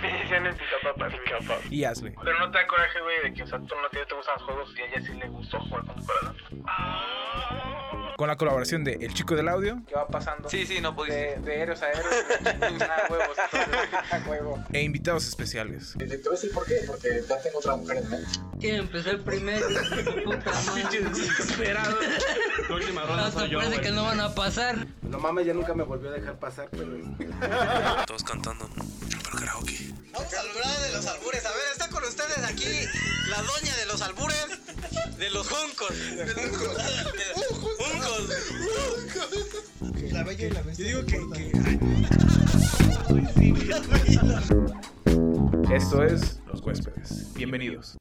Me decían el pica papas. y Ashley. Pero no te da coraje, güey, de que, o sea, tú no te, te gustan los juegos y a ella sí le gustó jugar con tu corazón. Con la colaboración de El Chico del Audio ¿Qué va pasando? Sí, sí, no pudiste. De, de héroes a héroes, a huevos, huevo. e invitados especiales. Te voy a decir por qué, porque ya tengo otra mujer en mente. ¿Quién empezó el primero? Puta madre. Desesperado. Hasta parece que no van a pasar. No mames, ya nunca me volvió a dejar pasar, pero... Todos cantando. Karaoke. Vamos a hablar de los albures. A ver, está con ustedes aquí la doña de los albures, de los juncos. De los juncos. La bella y la bestia. Yo digo que, Esto es Los Huéspedes. Bienvenidos.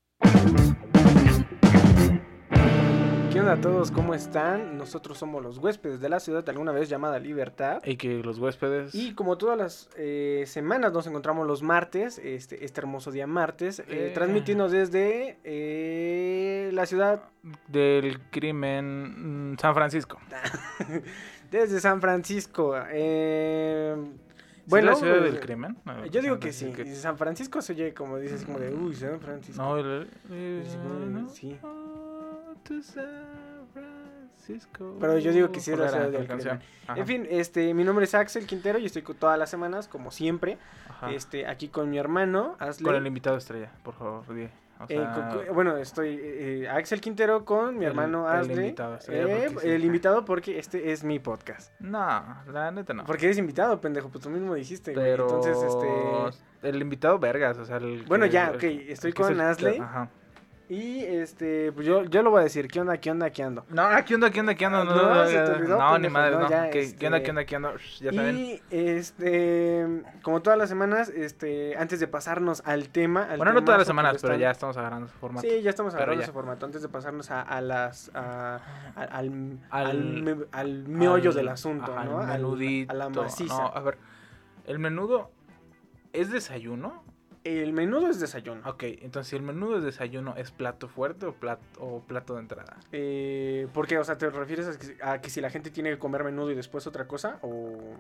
¿Qué onda a todos? ¿Cómo están? Nosotros somos los huéspedes de la ciudad alguna vez llamada Libertad. Y que los huéspedes. Y como todas las eh, semanas nos encontramos los martes, este, este hermoso día martes, eh, Eh. transmitiendo desde eh, la ciudad, del crimen mm, San Francisco. desde San Francisco. eh, Bueno, bueno, la ciudad del crimen? No, Yo digo que sí. Francisco. San Francisco se oye como dices, como de, uy, San Francisco. No, el, Sí, no. To San Francisco. Pero yo digo que sí es la ¿Cuál era ciudad del canción? En fin, este, mi nombre es Axel Quintero y estoy todas las semanas, como siempre, ajá. este, aquí con mi hermano, Asley. Con el invitado estrella, por favor, di. O Eh, sea, bueno, estoy eh, Axel Quintero con mi El- hermano el Asley. invitado, Eh, porque sí. el invitado porque este es mi podcast. No, la neta no. Porque eres invitado, pendejo, pues tú mismo dijiste. Pero. Entonces, este... El invitado, vergas, o sea, el. Bueno, que- ya, el- ok, el estoy es con el- Asley. Ajá. Y, este, pues yo, yo lo voy a decir, ¿qué onda, qué onda, qué ando? No, aquí onda, aquí onda, aquí onda. No, No, no, se te olvidó, no, ni madre, no, no. ya, ¿Qué, este- ¿Qué onda, qué onda, qué? Shh, Ya saben. Y, este, como todas las semanas, este, antes de pasarnos al tema... al Bueno, no todas las semanas, pero ya estamos agarrando su formato. Sí, ya estamos agarrando ese formato. Antes de pasarnos a, a las. a- a- al, Al- al, me- al meollo del asunto, ajá, ¿no? Al- menudito. a la maciza. No, a ver. El menudo es desayuno. El menudo es desayuno. Ok, entonces si el menudo es desayuno, ¿es plato fuerte o plato, o plato de entrada? Eh, ¿Por qué? O sea, ¿te refieres a que, a que si la gente tiene que comer menudo y después otra cosa? O.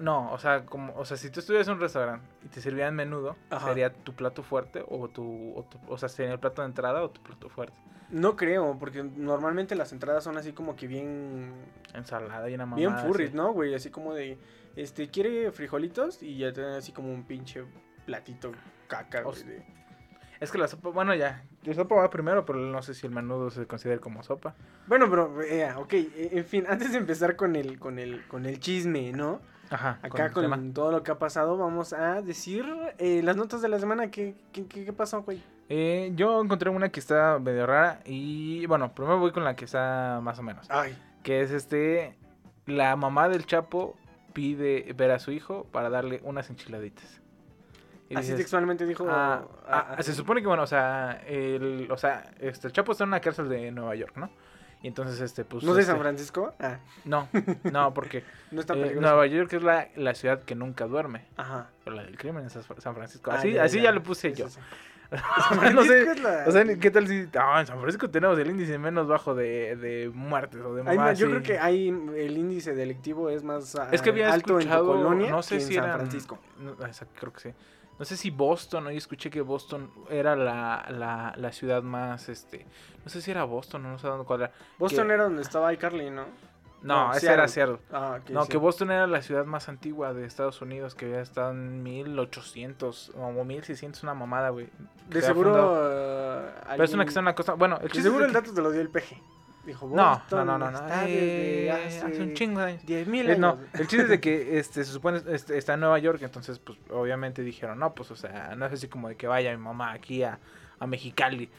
No, o sea, como, o sea, si tú estuvieras en un restaurante y te sirvieran menudo, Ajá. ¿sería tu plato fuerte o tu, o tu- o sea, sería el plato de entrada o tu plato fuerte? No creo, porque normalmente las entradas son así como que bien. Ensalada y una mamá. bien furries, ¿no, güey? Así como de. Este, ¿quiere frijolitos? Y ya te dan así como un pinche platito caca, O güey. de- Es que la sopa, bueno, ya. La sopa va primero, pero no sé si el menudo se considera como sopa. Bueno, pero, eh, ok, eh, en fin, antes de empezar con el, con el, con el chisme, ¿no? Ajá. Acá con, todo lo que ha pasado, vamos a decir eh, las notas de la semana. ¿Qué, qué, qué, qué pasó, güey? Eh, yo encontré una que está medio rara y bueno, primero voy con la que está más o menos. Ay, Que es este, la mamá del Chapo pide ver a su hijo para darle unas enchiladitas. Y así dices, textualmente dijo. ah, ah, se supone que bueno, o sea, el, o sea, este, el Chapo está en una cárcel de Nueva York, ¿no? Y entonces este, pues. ¿No de este, San Francisco? Ah, No, no, porque no está eh. Nueva York es la, la ciudad que nunca duerme. Ajá. Pero la del crimen es San Francisco. Así, ya, así ya. ya lo puse yo. sí, no sé, es la- o sea, ¿qué tal si ah, en San Francisco tenemos el índice menos bajo de, de muertes o de Hay más- yo sí. creo que ahí el índice delictivo es más es que había alto en tu colonia no sé que en si San eran- Francisco. no, creo que sí. No sé si Boston, hoy escuché que Boston era la, la, la ciudad más, este, no sé si era Boston, no sé dónde cuál era. Boston que- era donde estaba iCarly, ¿no? No, No, ese era Seattle. Ah. No, sí. que Boston era la ciudad más antigua de Estados Unidos, que había estado en 1800 o 1600, una mamada, güey. De seguro. eh, Pero es una que está en la costa. Bueno, el De seguro el dato te lo dio el peje. Dijo, No, no, no, no, no. eh, hace, hace un chingo de años. 10.000 Eh, años. no, el chiste es de que este, se supone este, está en Nueva York, entonces pues obviamente dijeron, no, pues o sea, no es así como de que vaya mi mamá aquí a, a Mexicali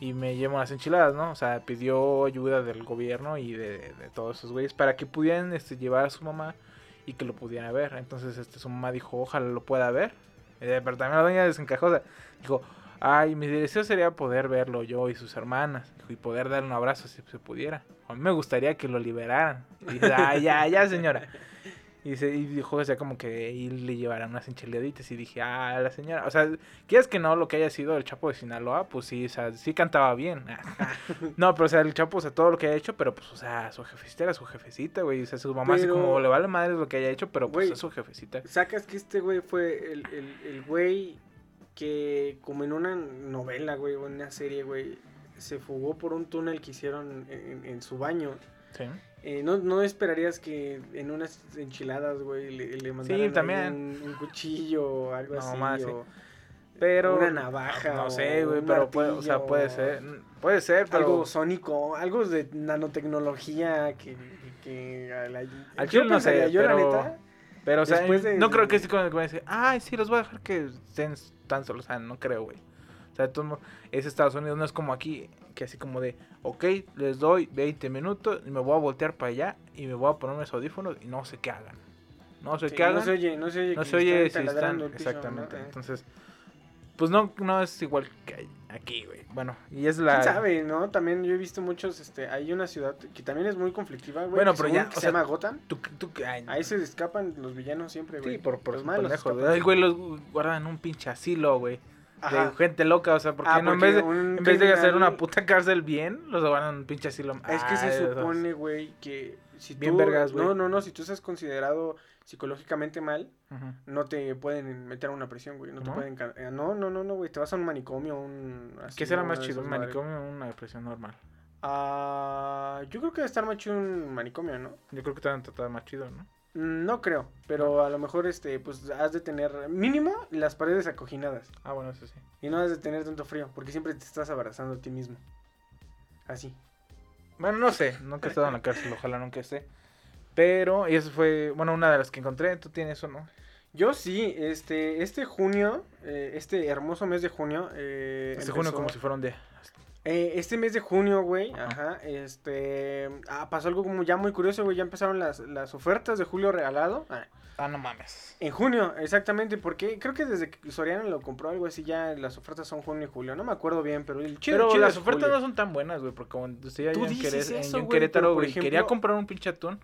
y me llevo unas enchiladas, ¿no? O sea, pidió ayuda del gobierno y de, de todos esos güeyes para que pudieran este, llevar a su mamá y que lo pudiera ver. Entonces este, su mamá dijo, ojalá lo pueda ver. Eh, pero también la doña desencajó, o sea, dijo, Ay, mi deseo sería poder verlo yo y sus hermanas y poder darle un abrazo si se pudiera. A mí me gustaría que lo liberaran. Y dice, ay, ya, ya, señora. Y, se, y dijo, o sea, como que y le llevaran unas enchiladitas. Y dije, ah, la señora. O sea, quieres que no lo que haya sido el Chapo de Sinaloa, pues sí, o sea, sí cantaba bien. no, pero o sea, el Chapo, o sea, todo lo que haya hecho, pero pues, o sea, su jefecita era su jefecita, güey. O sea, su mamá así Pero- como le vale madre lo que haya hecho, pero pues es su jefecita. Sacas que este güey fue el, el, el güey que, como en una novela, güey, o en una serie, güey, se fugó por un túnel que hicieron en, en su baño. Sí. Eh, no, no esperarías que en unas enchiladas, güey, le, le mandaran también. Un, un cuchillo o algo No, así. más, sí. o Pero. Una navaja No sé, güey, pero puede, o sea, puede ser. Puede ser, pero. algo sónico, algo de nanotecnología que... que Al yo no sé, yo la neta... Pero, o sea, Después de- no creo que sí como que decir, ay, sí, los voy a dejar que estén tan solos. O sea, no creo, güey. O sea, modos, es Estados Unidos, no es como aquí, que así como de, ok, les doy 20 minutos y me voy a voltear para allá y me voy a poner mis audífonos y no sé qué hagan. No sé Sí, qué hagan. no se oye, no se oye. no que se oye están si están. taladrando el piso, Exactamente. ¿no? Eh. Entonces, pues no, no es igual que aquí, güey. Bueno, y es la. ¿Quién sabe, no? También yo he visto muchos, este, hay una ciudad que también es muy conflictiva, güey. Bueno, pero ya, o se sea, llama Gotham. Tú, tú, ay, Ahí se escapan los villanos siempre, güey. Sí, por, por los malos. Ay, güey, los guardan en un pinche asilo, güey. Ajá. De gente loca, o sea, porque Ah, no en porque vez de, un en vez de hacer una puta cárcel bien, los guardan en un pinche asilo. Es que se Ay, supone, güey, que si tú... Bien vergas, güey. No, no, no, si tú estás considerado psicológicamente mal, no te pueden meter a una prisión, güey. No, te pueden... eh, No, no, no, no, güey. Te vas a un manicomio, un... ¿Qué asilo, será más chido, un manicomio o una depresión normal? Ah, yo creo que debe estar más chido un manicomio, ¿no? Yo creo que te van a tratar más chido, ¿no? Mm, No creo, pero a lo mejor este, pues has de tener mínimo las paredes acoginadas Ah, bueno, eso sí. y no has de tener tanto frío, porque siempre te estás abrazando a ti mismo. Así. Bueno, no sé, nunca he estado en la cárcel, ojalá nunca esté. Pero, y eso fue, bueno, una de las que encontré, tú tienes o no. Yo sí, este, este junio, eh, este hermoso mes de junio, eh, Este junio como si fuera un día. eh, este mes de junio, güey, Ajá. ajá, este, ah, pasó algo como ya muy curioso, güey, ya empezaron las, las ofertas de julio regalado. Ah, Ah, no mames. En junio, exactamente, porque creo que desde que Soriana lo compró algo así, ya las ofertas son junio y julio. No me acuerdo bien, pero el chido, Pero chido las ofertas julio. no son tan buenas, güey, porque como Tú yo en, Querétaro, güey, quería comprar un pinche atún.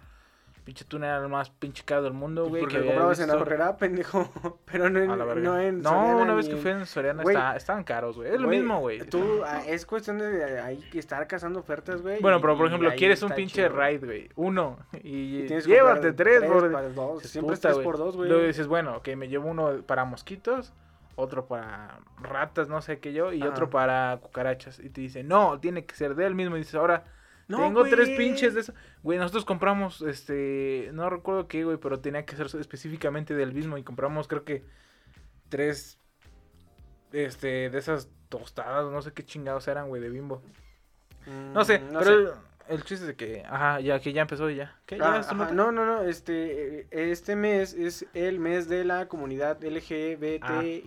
Pinche atún era el más pinche caro del mundo, Pues güey. porque que lo comprabas en la horrera, pendejo. Pero no en, A la no en No, Soriana una vez que fui en Soriana Güey, está- estaban caros, güey. Es lo Güey, mismo, güey. Tú, ah, es cuestión de ahí que estar cazando ofertas, güey. Bueno, pero por ejemplo, quieres un pinche chido. raid, güey. Uno. Y, Y que llévate comprar tres, por. para dos. Siempre es puta, tres güey. por dos, güey. Luego dices, bueno, ok, me llevo uno para mosquitos, otro para ratas, no sé qué yo, y Ajá. otro para cucarachas. Y te dice, no, tiene que ser de él mismo. Y dices, ahora, No, tengo tres pinches de eso. Güey, nosotros compramos, este, no recuerdo qué, güey, pero tenía que ser específicamente del mismo. Y compramos, creo que, tres, este, de esas tostadas, no sé qué chingados eran, güey, de bimbo. No sé, Mm, no pero sé. El, el chiste es de que, ajá, ya que ya empezó y ya. ¿Qué? Ah, ¿Ya nota? no, no, no, este, eh, este mes es el mes de la comunidad LGBTI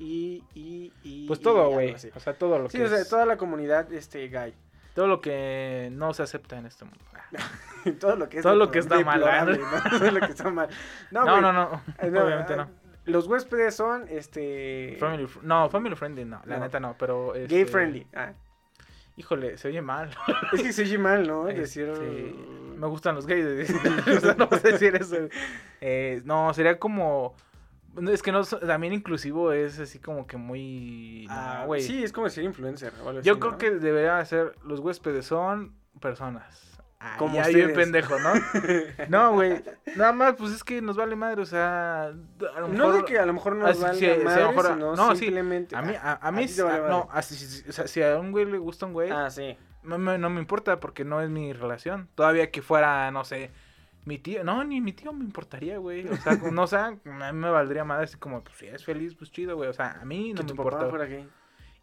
y, y Pues todo, güey. O sea, todo lo Sí, que o sea, es- toda la comunidad este gay. Todo lo que no se acepta en este mundo. todo lo que es Todo lo que está mal, ¿verdad? ¿no? Todo lo que está mal. No, No, güey, no, no, eh, no, obviamente ah, no. Los huéspedes son este Family, no, family friendly no, la neta no, pero gay este, friendly. Ah, Híjole, se oye mal. es que se oye mal, ¿no? Decir Este, me gustan los gays. no sé decir eso. Eh, no, sería como es que no también inclusivo es así como que muy no, Ah, güey. sí, es como decir influencer. algo Yo creo ¿no? que debería ser los huéspedes son personas. Ah, Como ya bien pendejo, ¿no? No, güey. Nada más, pues es que nos vale madre, o sea, a lo No mejor- de que a lo mejor no Ah, nos sí, valga sí, sí, a madre, mejor- sino no, sí, simplemente... A mí, a, a mí, vale madre. no, así, si- o sea, si a un güey le gusta un güey, Ah, sí. no, me, no me importa porque no es mi relación. Todavía que fuera, no sé, mi tío, no, ni mi tío me importaría, güey. O sea, no sé, a mí me valdría madre así como, pues si es feliz, pues chido, güey. O sea, a mí no me importa. fuera gay.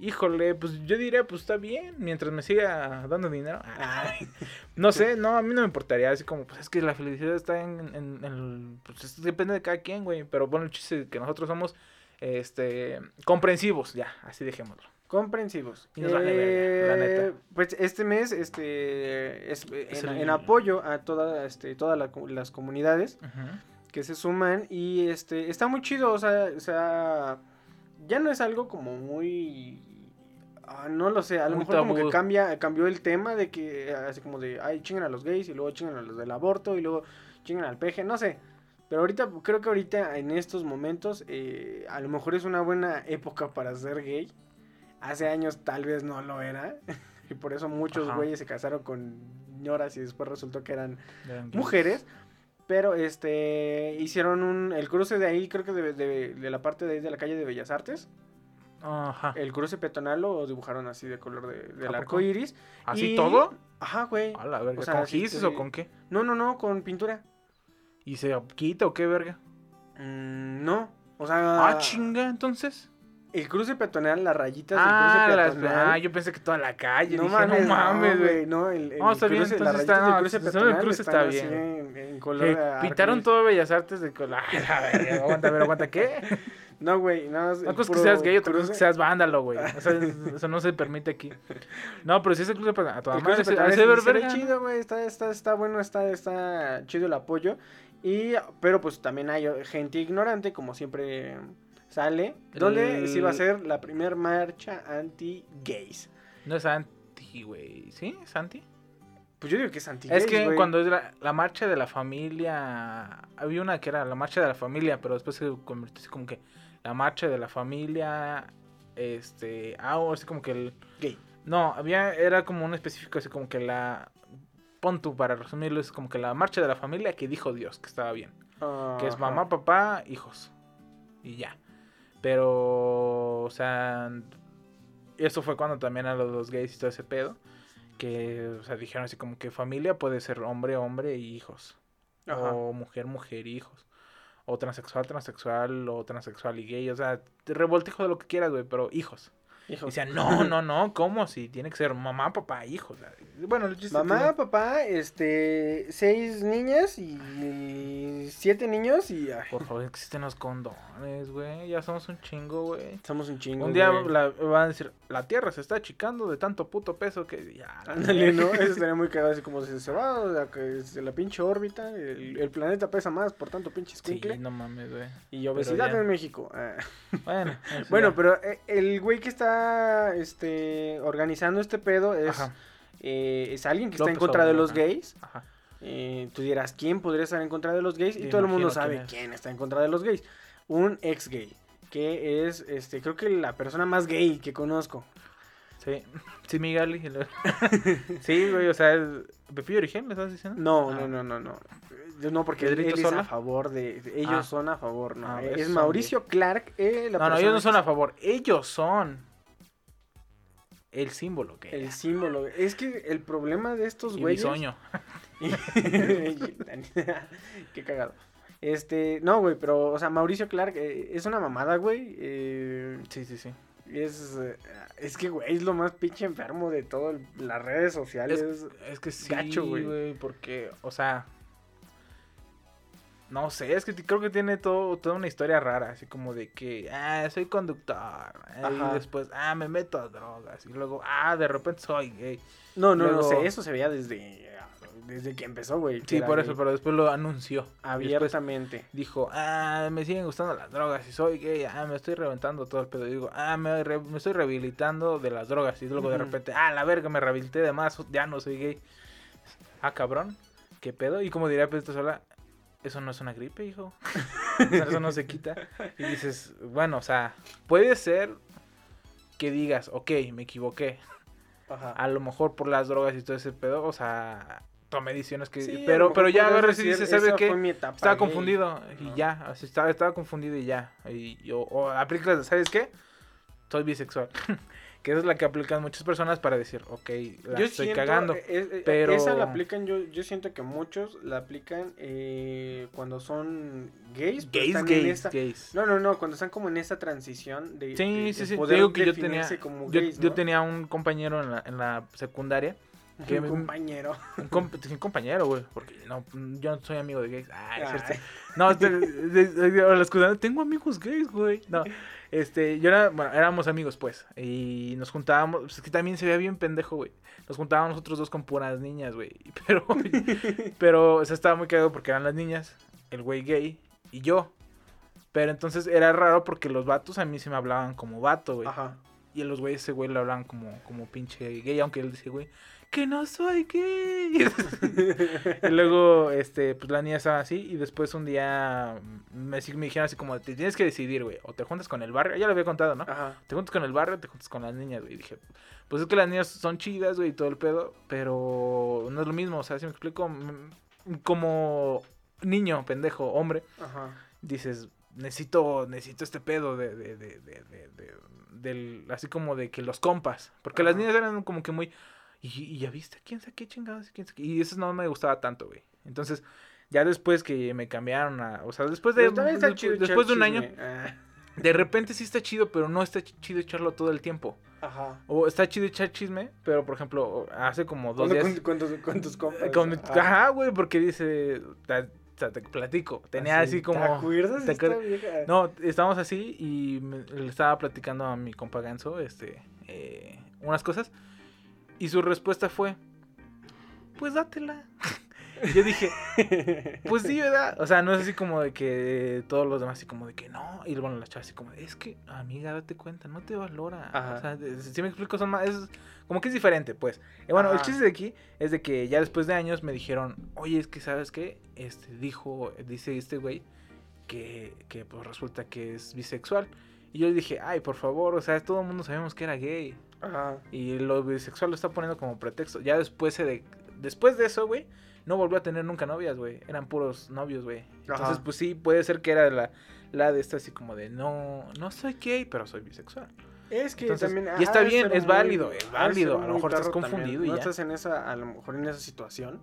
Híjole, pues yo diría, pues está bien, mientras me siga dando dinero. Ay, no sé, no, a mí no me importaría, así como, pues es que la felicidad está en, en- en el, pues es- depende de cada quien, güey. Pero bueno, el chiste es que nosotros somos, este, comprensivos, ya, así dejémoslo. Comprensivos. Y nos vale verga, la neta. Eh, Pues este mes, este, es Es en, el- en apoyo a toda, este, todas la las comunidades que se suman y este, está muy chido, o sea, o sea, ya no es algo como muy Ah, no lo sé, a lo Muy mejor como que cambia, cambió el tema de que eh, así como de, ay, chingan a los gays y luego chingan a los del aborto y luego chingan al peje, no sé. Pero ahorita, creo que ahorita en estos momentos, eh, a lo mejor es una buena época para ser gay. Hace años tal vez no lo era. y por eso muchos Ajá. güeyes se casaron con señoras y después resultó que eran mujeres. Pero este hicieron un el cruce de ahí, creo que de, de- de la parte de ahí de la calle de Bellas Artes. Ajá. El cruce peatonal lo dibujaron así de color de, del ¿A arco iris. ¿Así y- todo? Ajá, güey. A la verga. O sea, ¿Con gises te- o con qué? No, no, no, con pintura. ¿Y se quita o qué verga? Mm, no. O sea, Ah, chinga, entonces. El cruce peatonal, las rayitas Ah, del las- cruce peatonal. ah, yo pensé que toda la calle. no, Dije, mames, no mames, güey. No, el, el está bien, cruce, las rayitas del cruce no, el peatonal cruce está bien. En, en color Que de arco pintaron todo Bellas Artes de color. La verga, aguanta, pero aguanta, ¿qué? No, güey, nada más. Una el cosa es que seas gay, otra cosa cruce. que seas vándalo, güey. O sea, eso no se permite aquí. No, pero si es el club de a toda El madre, cruce se- peatonal ver ve chido, güey. Está, está, está bueno, está, está chido el apoyo. Y, pero pues también hay gente ignorante, como siempre sale. Donde El- sí va a ser la primera marcha anti-gays. No es anti, güey. ¿Sí? ¿Es anti? Pues yo digo que es anti Es que cuando es la, la marcha de la familia, había una que era la marcha de la familia, pero después se convirtió así como que la marcha de la familia, este, ah, o así como que el... Gay. No, había, era como un específico, así como que la, pon tú para resumirlo, es como que la marcha de la familia que dijo Dios, que estaba bien, que es mamá, papá, hijos, y ya. Pero, o sea, eso fue cuando también a los, los gays y todo ese pedo. Que, o sea, dijeron así como que familia puede ser hombre, hombre y hijos. Ajá. O mujer, mujer y hijos. O transexual, transexual, o transexual y gay. O sea, revoltijo de lo que quieras, güey, pero hijos. Y Hijo. decían, no, no, no, ¿cómo? Si tiene que ser mamá, papá, hijos. O sea, bueno, el chiste es Mamá, que- papá, este, seis niñas y siete niños y ay, Por favor, existen los condones, güey. Ya somos un chingo, güey. somos un chingo. Un día la, van a decir, la Tierra se está achicando de tanto puto peso que ya. Ándale, ¿no? Eso estaría muy cagado, así como si se va la, que- de la pinche órbita, el, el planeta pesa más por tanto pinche Sí, escuincle. no mames, güey. y obesidad ya. en México. ah. Bueno, Bueno, pero eh, el güey que está este, organizando este pedo es, eh, es alguien que está en contra de los ajá. gays. ajá. Eh, tú dirás, ¿quién podría estar en contra de los gays? Y todo el mundo sabe quién quién, es. está en contra de los gays. Un ex gay, que es, este, creo que la persona más gay que conozco. Sí, sí, Miguel. sí, güey, o sea, es- Pepillo Origen, ¿me estás diciendo? No, Ah. no, no, no, no. No, porque él, ¿Pedrito él es a favor de... ellos Ah. son a favor, ¿no? Ah, es Mauricio Clark, eh, la No, no, ellos no son a favor, ellos son el símbolo que El símbolo. Es que el problema de estos y güeyes... bisoño. Qué cagado. Este, no, güey, pero, o sea, Mauricio Clark eh, es una mamada, güey. eh, Sí, sí, sí. es, eh, es que, güey, es lo más pinche enfermo de todas las redes sociales. Es que sí, gacho, güey, porque, o sea, no sé, es que creo que tiene todo, toda una historia rara, así como de que, ah, soy conductor, eh, y después, ah, me meto a drogas, y luego, ah, de repente soy gay. No, no, no sé, eso se veía desde, desde que empezó, güey. Sí, por gay. eso, pero después lo anunció. Abiertamente. dijo, ah, me siguen gustando las drogas, y soy gay, ah, me estoy reventando todo el pedo. Y digo, ah, me, re- me estoy rehabilitando de las drogas, y luego de repente, ah, la verga, me rehabilité de más, ya no soy gay. Ah, cabrón, ¿qué pedo? Y como diría Pedro Sola, eso no es una gripe, hijo. Eso no se quita. Y dices, bueno, o sea, puede ser que digas, ok, me equivoqué. Ajá. A lo mejor por las drogas y todo ese pedo, o sea, tomé decisiones que... Sí, pero pero ya agarras y dices, ¿sabes "Esa qué? Estaba gay". confundido y ya, así estaba, estaba confundido y ya. Y yo, o aplicas, ¿sabes qué? Soy bisexual. que esa es la que aplican muchas personas para decir, ok, la Yo estoy siento, cagando. eh, eh, pero- Esa la aplican, yo, yo siento que muchos la aplican eh, cuando son gays. gays, están en gays, esta- gays. No, no, no, cuando están como en esa transición de, de- Sí, de sí, sí. Te poder digo que yo tenía, como yo, gays, yo ¿no? tenía un compañero en la, en la secundaria. que un compañero. Un, comp- un compañero, güey. Porque no, yo no soy amigo de gays. Ah, es. Ay. No, de, de- de- de- la excusa, tengo amigos gays, güey. No, este, yo era, bueno, éramos amigos, pues. Y nos juntábamos, pues, es que también se veía bien pendejo, güey. Nos juntábamos nosotros dos con puras niñas, güey. Pero, pero, o sea, estaba muy cagado porque eran las niñas, el güey gay y yo. Pero entonces era raro porque los vatos a mí se me hablaban como vato, güey. Ajá. Y a los güeyes ese güey le hablan como, como pinche gay, aunque él dice, güey, que no soy gay. y luego, este, pues la niña estaba así y después un día me, sí me dijeron así como, te tienes que decidir, güey, o te juntas con el barrio, ya lo había contado, ¿no? Ajá. Te juntas con el barrio, o te juntas con las niñas, güey. Y dije, pues es que las niñas son chidas, güey, y todo el pedo, pero no es lo mismo, o sea, si me explico, Mm, como niño, pendejo, hombre, Ajá. dices, necesito, necesito este pedo de, de, de, de, del, así como de que los compas, porque las niñas eran como que muy, y, y ya viste, quién sabe qué chingados, quién sabe qué?". y eso no me gustaba tanto, güey. Entonces, ya después que me cambiaron a, o sea, después de, chido después de un año. Ah, de repente sí está chido, pero no está ch- chido echarlo todo el tiempo. Ajá. O está chido echar chisme, pero por ejemplo, hace como dos días. con, con tus, con tus compas. Con Ajá. Güey, porque dice. o sea, te platico. Tenía así, como. ¿Te acuerdas te acuer- vieja? No, estábamos así y me- le estaba platicando a mi compa Ganso, este. eh, unas cosas. Y su respuesta fue: Pues dátela. Y Yo dije, pues sí, ¿verdad? O sea, no es así como de que todos los demás así como de que no. Y bueno, la chava así como, de, es que, amiga, date cuenta, no te valora. Ajá. O sea, si me explico, son más, es como que es diferente, pues. Y bueno, el chiste de aquí es de que ya después de años me dijeron, oye, es que, ¿sabes qué? Este, dijo, dice este güey que, que pues resulta que es bisexual. Y yo le dije, ay, por favor, o sea, todo el mundo sabemos que era gay. Ajá. Y lo bisexual lo está poniendo como pretexto. Ya después se de, después de eso, güey, no volvió a tener nunca novias, güey. Eran puros novios, güey. Entonces, pues sí, puede ser que era la, la de esta así como de no, no soy gay, pero soy bisexual. Es que Entonces, también. y está de bien, es válido, es de válido. A lo mejor estás perro también. confundido y No ya. estás en esa, a lo mejor en esa situación.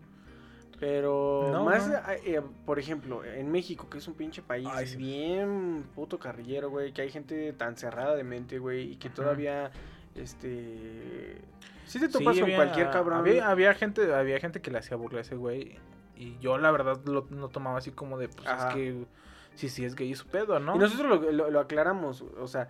Pero No, más, no. eh, por ejemplo, en México, que es un pinche país Ay, sí. bien puto carrillero, güey, que hay gente tan cerrada de mente, güey, y que Ajá. todavía, este... Sí te Sí, topas con había- cualquier cabrón. Había, había gente, había gente que le hacía burla a ese güey. Y yo la verdad lo, no tomaba así como de, pues Ajá. es que sí, sí es gay es su pedo, ¿no? Y nosotros lo, lo- lo aclaramos, o sea,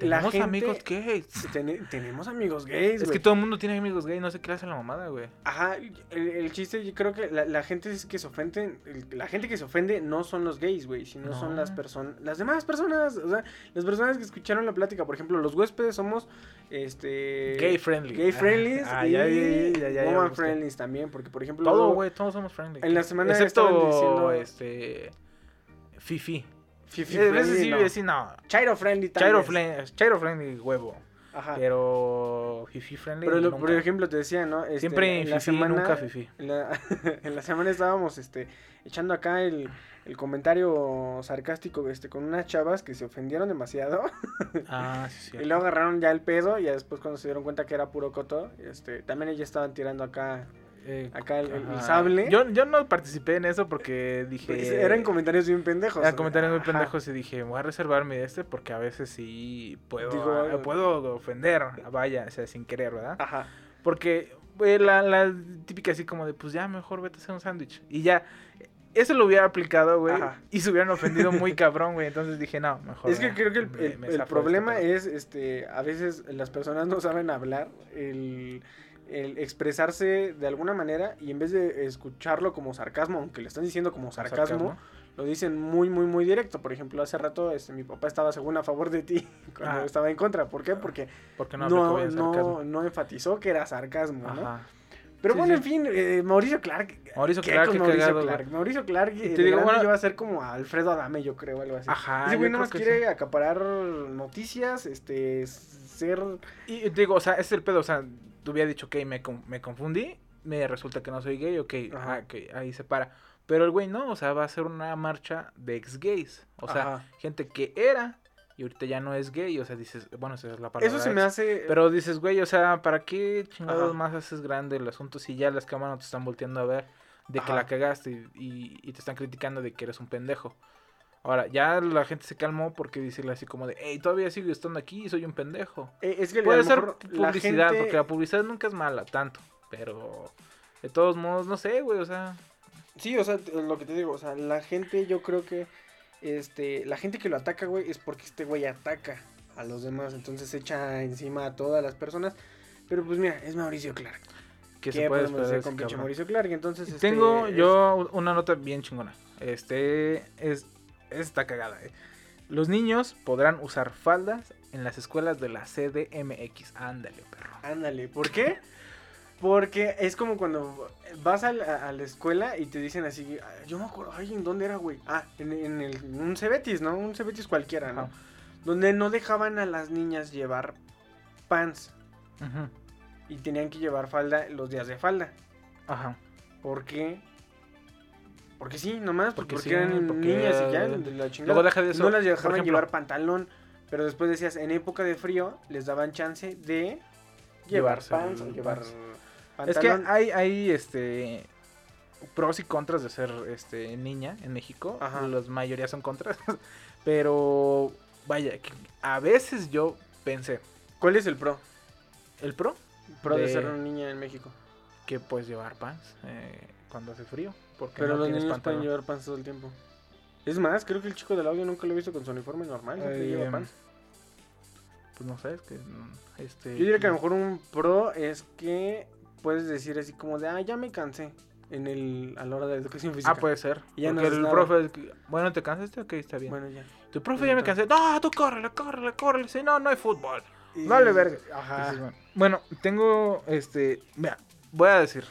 la Tenemos gente... amigos gays. Tene- tenemos amigos gays, Es que todo el mundo tiene amigos gays, no sé qué le hace la mamada, güey. Ajá, el, el chiste, yo creo que la, la gente es que se ofende, el- la gente que se ofende no son los gays, güey, sino son No. las personas, las demás personas, o sea, las personas que escucharon la plática, por ejemplo, los huéspedes somos, este... Gay friendly. Gay friendly Ah, y ya, ya, woman friendly también, porque por ejemplo... Todo, güey, todos somos friendly. En la semana Excepto, estaban diciendo- este... Fifi. Fifi Eh, friendly, ese sí, no. sí, no. Chairo friendly también. Chairo friendly, Chairo friendly, huevo. Ajá. Pero Fifi friendly, Pero lo- nunca. por ejemplo te decía, ¿no? Este, Siempre en la Fifi, semana, nunca Fifi. En la, en la semana estábamos este, echando acá el, el comentario sarcástico este, con unas chavas que se ofendieron demasiado. Ah, sí, sí. Y luego agarraron ya el pedo y después cuando se dieron cuenta que era puro coto, este, también ellas estaban tirando acá, Eh, acá el, sable. Yo, yo no participé en eso porque dije... Pues, eran comentarios bien pendejos. Eran comentarios muy pendejos y dije, voy a reservarme de este porque a veces sí puedo, Digo, ah, puedo ofender, vaya, o sea, sin querer, ¿verdad? Ajá. Porque la, la típica así como de, pues ya mejor vete a hacer un sándwich. Y ya, eso lo hubiera aplicado, güey, y se hubieran ofendido muy cabrón, güey. Entonces dije, no, mejor. Es que me- creo que el, me- el- me problema este pedo. es, este, a veces las personas no saben hablar, el, el expresarse de alguna manera y en vez de escucharlo como sarcasmo, aunque le están diciendo como sarcasmo, lo dicen muy, muy, muy directo. Por ejemplo, hace rato este, mi papá estaba según a favor de ti cuando Ah. estaba en contra. ¿Por qué? Porque Porque no, no, no, enfatizó que era sarcasmo, ¿no? Pero Sí, bueno, sí. en fin, eh, Mauricio Clark. Mauricio ¿qué Clark, con Mauricio cagado, Clark? güey. Mauricio Clark te digo, bueno- iba a ser como a Alfredo Adame, yo creo, algo así. Ajá, Ese güey nomás que quiere sí. acaparar noticias, este, ser... Y digo, o sea, es el pedo. O sea, hubiera dicho, ok, me, me confundí, me resulta que no soy gay, ok, Ajá. ah, ok, ahí se para. Pero el güey no, o sea, va a ser una marcha de ex gays. O sea, Ajá. gente que era y ahorita ya no es gay. O sea, dices, bueno, esa es la palabra. Eso se ex. me hace... Pero dices, güey, o sea, ¿para qué chingados más haces grande el asunto si ya las cámaras te están volteando a ver de que la cagaste y, y- y te están criticando de que eres un pendejo? Ahora, ya la gente se calmó porque decirle así como de, hey, todavía sigo estando aquí y soy un pendejo. eh, es que Puede ser la publicidad, gente- porque la publicidad nunca es mala, tanto. Pero, de todos modos, no sé, güey, o sea... Sí, o sea, lo que te digo, o sea, la gente, yo creo que, este, la gente que lo ataca, güey, es porque este güey ataca a los demás, entonces echa encima a todas las personas. Pero pues mira, es Mauricio Clark. ¿Qué, ¿Qué, se puede hacer con pinche? Mauricio Clark? Entonces, este, Tengo es- yo una nota bien chingona. Este es. Está cagada, eh. Los niños podrán usar faldas en las escuelas de la CDMX. Ándale, perro. Ándale, ¿por qué? Porque es como cuando vas a la, a la escuela y te dicen así, "Ah, yo me acuerdo, ay, ¿en dónde era, güey? Ah, en, en el, un Cebetis, ¿no? Un Cebetis cualquiera, ¿no? Ajá. Donde no dejaban a las niñas llevar pants Ujú. y tenían que llevar falda los días de falda. Ajá. ¿Por qué? Porque sí, nomás, Porque porque, sí, eran porque- niñas y ya, de la chingada. Luego deja de eso. no las dejaban ejemplo, llevar pantalón, pero después decías, en época de frío, les daban chance de llevar Llevarse pants o llevar pantalón. Es que hay, hay este pros y contras de ser este niña en México. Ajá. La mayoría son contras. Pero vaya, a veces yo pensé, ¿Cuál es el pro? el pro, Pro de, De- ser una niña en México. que puedes llevar pants eh, cuando hace frío. Porque Pero no los niños pantalón. pueden llevar pants todo el tiempo. Es más, creo que el chico del audio nunca lo he visto con su uniforme normal. siempre lleva Eh, pants. Pues no sé, es que mm, este. Yo diría que a lo mejor un pro es que puedes decir así como de, ah, ya me cansé en el, a la hora de educación física. Ah, puede ser. Y ya no porque haces el nada. profe, bueno, ¿te cansaste? Ok, está bien. Bueno, ya. tu profe ya me cansé. No, tú córrele, córrele, córrele. Si no, no hay fútbol. Y- Dale, verga. Ajá. Entonces, bueno, bueno, tengo este. Mira, voy a decir.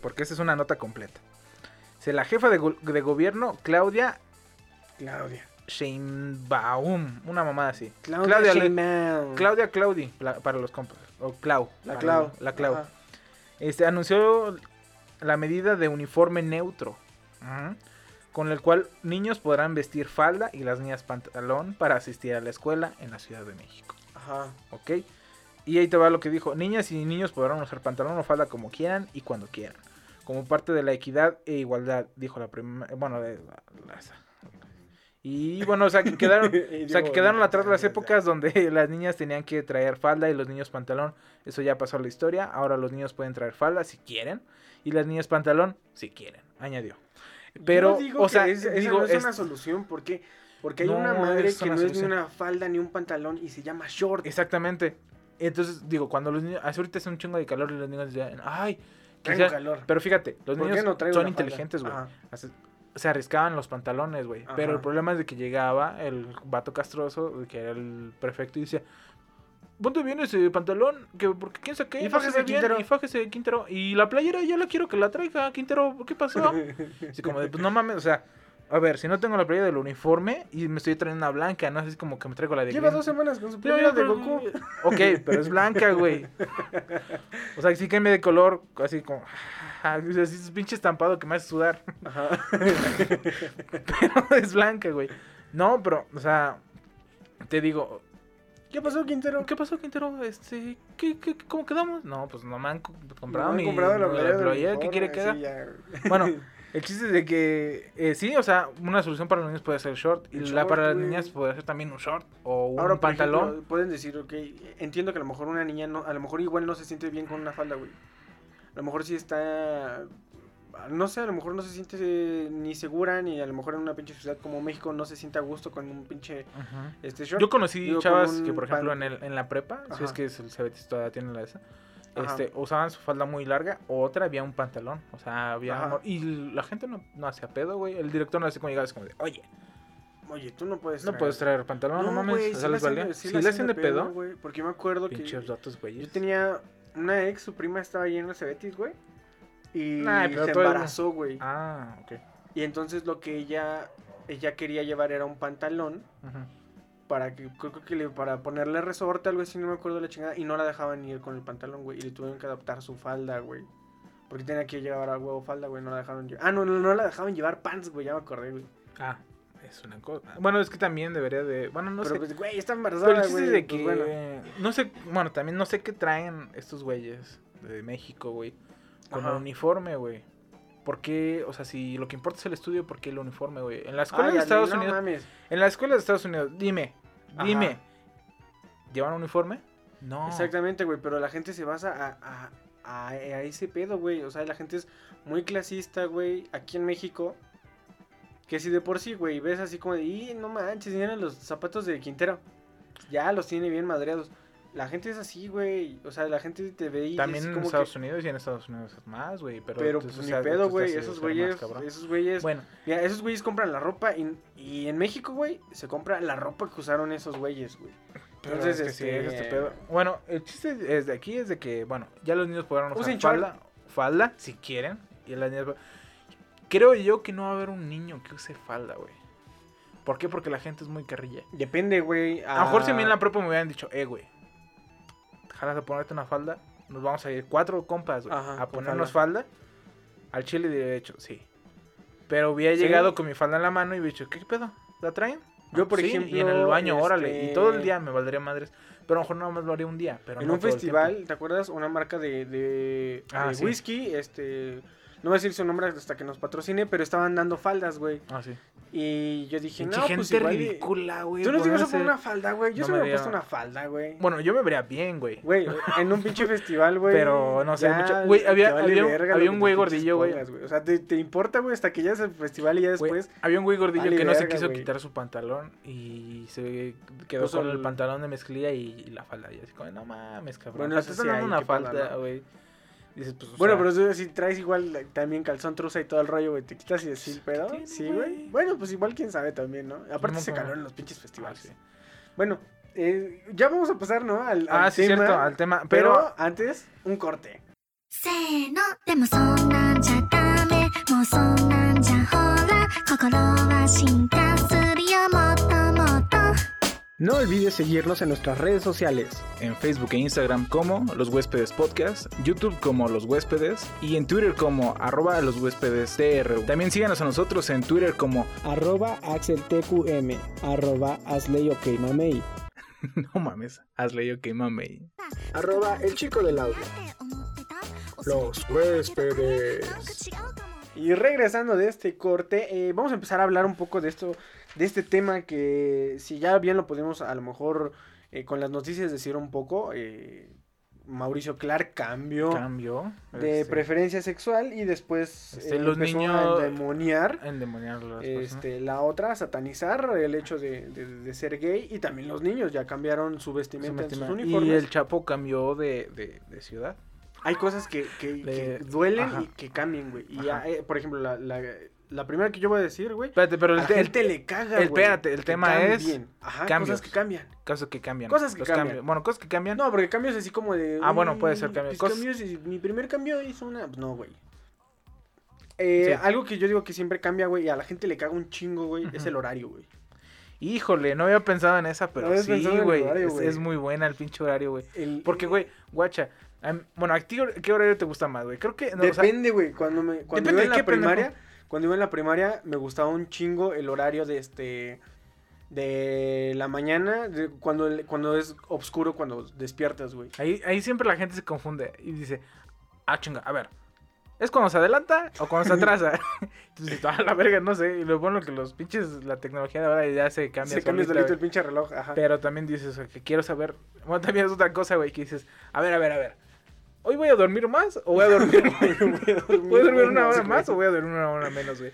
Porque esta es una nota completa. Si la jefa de, go- de gobierno, Claudia Claudia. Sheinbaum, una mamada así. Claudia, Claudia. Claudia Claudi, la- para los compas. O Clau. La Clau. La Clau. Ajá. Este, anunció la medida de uniforme neutro. Con el cual niños podrán vestir falda y las niñas pantalón para asistir a la escuela en la Ciudad de México. Ajá. ¿Ok? Y ahí te va lo que dijo. Niñas y niños podrán usar pantalón o falda como quieran y cuando quieran. Como parte de la equidad e igualdad, dijo la primera... Bueno, de la- la-. Y bueno, o sea, que quedaron, o sea, que quedaron atrás las épocas donde las niñas tenían que traer falda y los niños pantalón. Eso ya pasó a la historia. Ahora los niños pueden traer falda si quieren. Y las niñas pantalón si quieren, añadió. Pero, Yo digo o que sea, es- esa digo, no es, es- una solución. ¿Por qué? Porque hay No, una madre es que no es ni solución. una falda ni un pantalón y se llama short. Exactamente. Entonces, digo, cuando los niños. Ahorita es un chingo de calor y los niños dicen, ay, Traigo calor. Pero fíjate, los ¿Por qué niños no son inteligentes, güey. Se arriscaban los pantalones, güey. Pero el problema es de que llegaba el vato castroso, que era el prefecto, y decía, ¿dónde viene ese pantalón? Que, porque quién sabe qué, Y fájese, bien, Quintero. y fájese, Quintero. Y la playera ya la quiero que la traiga, Quintero, ¿qué pasó? Así como de, pues no mames, o sea, a ver, si no tengo la playera del uniforme y me estoy trayendo una blanca, no es como que me traigo la de Lleva Green- dos semanas con su playera de Goku. Ok, pero es blanca, güey. O sea, sí cambia de color, así como. Así es pinche estampado que me hace sudar. Ajá. Pero es blanca, güey. No, pero, o sea, te digo, ¿Qué pasó, Quintero? ¿qué pasó, Quintero? Este, ¿qué, qué, cómo quedamos? No, pues no me han co- comprado No me mi han comprado la la playera del playera, ¿qué quiere que haga? sí. Bueno, el chiste es de que, eh, sí, o sea, una solución para los niños puede ser short, y El la short, para las güey. niñas puede ser también un short o un Ahora, pantalón. ejemplo, pueden decir, ok, entiendo que a lo mejor una niña, no, a lo mejor igual no se siente bien con una falda, güey. A lo mejor sí está, no sé, a lo mejor no se siente ni segura, ni a lo mejor en una pinche ciudad como México no se siente a gusto con un pinche, Ujú. este, short. Yo conocí Digo, chavas que, por ejemplo, pan- en, el, en la prepa, si Ajá. es que el Cebetis todavía tiene la esa. Este, usaban su falda muy larga, o otra había un pantalón, o sea, había... Amor- y la gente no, no hacía pedo, güey, el director no hacía como llegaba, es como de, oye, Oye, tú no puedes no puedes traer pantalón, no, mames, güey, o sea, la les valía. la le hacen de pedo, güey, porque yo me acuerdo que datos, güey. yo tenía una ex, su prima estaba ahí en el Cebetis, güey, y pero se embarazó, güey. Ah, ok. Y entonces lo que ella ella quería llevar era un pantalón Ujú. Para que creo que le, para ponerle resorte algo así, no me acuerdo la chingada y no la dejaban ir con el pantalón, güey, y le tuvieron que adaptar su falda, güey. Porque tenía que llevar a huevo falda, güey, no la dejaron llevar. Ah, no, no, no la dejaban llevar pants, güey, ya me acordé, güey. Ah, es una cosa. Bueno, es que también debería de... Bueno, no Pero sé. pues, güey, está Pero embarazada, el chiste güey. es de pues, que... bueno. No sé, bueno, también no sé qué traen estos güeyes de México, güey. Con Ajá. el uniforme, güey. ¿Por qué? O sea, si lo que importa es el estudio, ¿por qué el uniforme, güey? En la escuela Ay, de Estados no Unidos... mames. En la escuela de Estados Unidos, dime, dime. ¿Llevan uniforme? No. Exactamente, güey, pero la gente se basa a, a, a, a ese pedo, güey. O sea, la gente es muy clasista, güey, aquí en México. Que si de por sí, güey, ves así como de, "Y, no manches, miren los zapatos de Quintero. Ya los tiene bien madreados. La gente es así, güey. O sea, la gente te ve y También en como Estados que... Unidos y en Estados Unidos es más, güey. Pero, Pero pues, ni pedo, güey. Esos güeyes, esos güeyes... Bueno, Mira, esos güeyes compran la ropa y, y en México, güey, se compra la ropa que usaron esos güeyes, güey. Entonces, es que este, es este pedo. Bueno, el chiste es de aquí es de que, bueno, ya los niños podrán usar Usen falda, falda, si quieren. Y las niñas... Creo yo que no va a haber un niño que use falda, güey. ¿Por qué? Porque la gente es muy carrilla. Depende, güey. A lo mejor si a mí en la prepa me hubieran dicho, eh, güey, jalas a ponerte una falda, nos vamos a ir cuatro compas, güey, Ajá, a ponernos falda. Al chile de hecho, sí. Pero hubiera Sí. llegado con mi falda en la mano y hubiera dicho, ¿qué pedo? ¿La traen? Yo, "Ah, por sí", ejemplo, Y en el baño, órale. este, Y todo el día me valdría madres. Pero a lo mejor nada más lo haría un día. Pero En no un todo festival. ¿te acuerdas? Una marca de, de, Ah, de sí. whisky, este... No voy a decir su nombre hasta que nos patrocine, pero estaban dando faldas, güey. Ah, sí. Y yo dije, no, gente pues igual ridícula, güey. Tú no te ibas a poner una falda, güey. Yo No se me me he veía- puesto una falda, güey. Bueno, yo me vería bien, güey. Güey, en un pinche festival, güey. Pero, no sé, güey, había- vale había un- verga había güey gordillo, güey. O sea, te, te importa, güey, hasta que ya es el festival y ya después. había un güey gordillo Vale que no se quiso quitar su pantalón y se quedó con el pantalón de mezclilla y, y la falda. Y así como, no mames, cabrón. Bueno, te están dando una falda, güey. Dices, pues, Bueno, sea, pero si traes igual eh, también calzón, trusa y todo el rollo, güey, te quitas y el pedo. Sí, Sí, güey. Bueno, pues igual quién sabe también, ¿no? Aparte No, se calor en los pinches festivales. Ah, sí. Bueno, eh, ya vamos a pasar, ¿no? Al, Ah, al sí, tema, cierto, al tema. Pero, Pero, antes, un corte. No olvides seguirnos en nuestras redes sociales. En Facebook e Instagram como Los Huéspedes Podcast, YouTube como Los Huéspedes y en Twitter como arroba Los Huéspedes TRU. También síganos a nosotros en Twitter como arroba AxelTQM, arroba HazleyOkMamey. no mames, HazleyOkMamey. Arroba El Chico del Audio. Los Huéspedes. Y regresando de este corte, eh, vamos a empezar a hablar un poco de esto de este tema que si ya bien lo podemos a lo mejor eh, con las noticias decir un poco, eh, Mauricio Clark cambió de este, preferencia sexual y después Este, eh, los empezó niños- a endemoniar las este, la otra, a satanizar el hecho de, de- de ser gay y también los niños ya cambiaron su vestimenta en sus uniformes. Y el Chapo cambió de, de, de ciudad. Hay cosas que, que- Le- que duelen Ajá. y que cambian, güey. Y eh, por ejemplo, la, la, la primera que yo voy a decir, güey, Espérate, pero el, te- gente le caga, el- güey, espérate, el tema es. Ajá, cambios. cosas que cambian. cosas que cambian. Cosas que cambian. cambios. Bueno, cosas que cambian. No, porque cambios así como de... Ah, bueno, "Uy, puede ser pues, cambios y mi primer cambio hizo una... Pues no, güey. Eh, Sí. Algo que yo digo que siempre cambia, güey, y a la gente le caga un chingo, güey, es el horario, güey. Híjole, no había pensado en esa, pero No sí, güey. Es, muy buena el pinche horario, güey. Porque, güey, guacha. am- bueno, ¿a ti qué horario te gusta más, güey? Creo que. no, o sea, Depende, güey. Cuando, me, cuando Depende de en la qué, pendejo. Cuando iba en la primaria, me gustaba un chingo el horario de este de la mañana, de cuando cuando es oscuro, cuando despiertas, güey. ahí, ahí siempre la gente se confunde y dice, ah, chinga, a ver. ¿Es cuando se adelanta o cuando se atrasa? Entonces, a la verga, no sé. Y lo bueno que los pinches, la tecnología de ahora ya se cambia. Se cambia solito el pinche reloj, ajá. Pero también dices, que quiero saber. Bueno, también es otra cosa, güey, que dices, a ver, a ver, a ver. ¿Hoy voy a dormir más o voy a dormir ¿Voy a dormir una hora más o voy a dormir una hora menos, güey?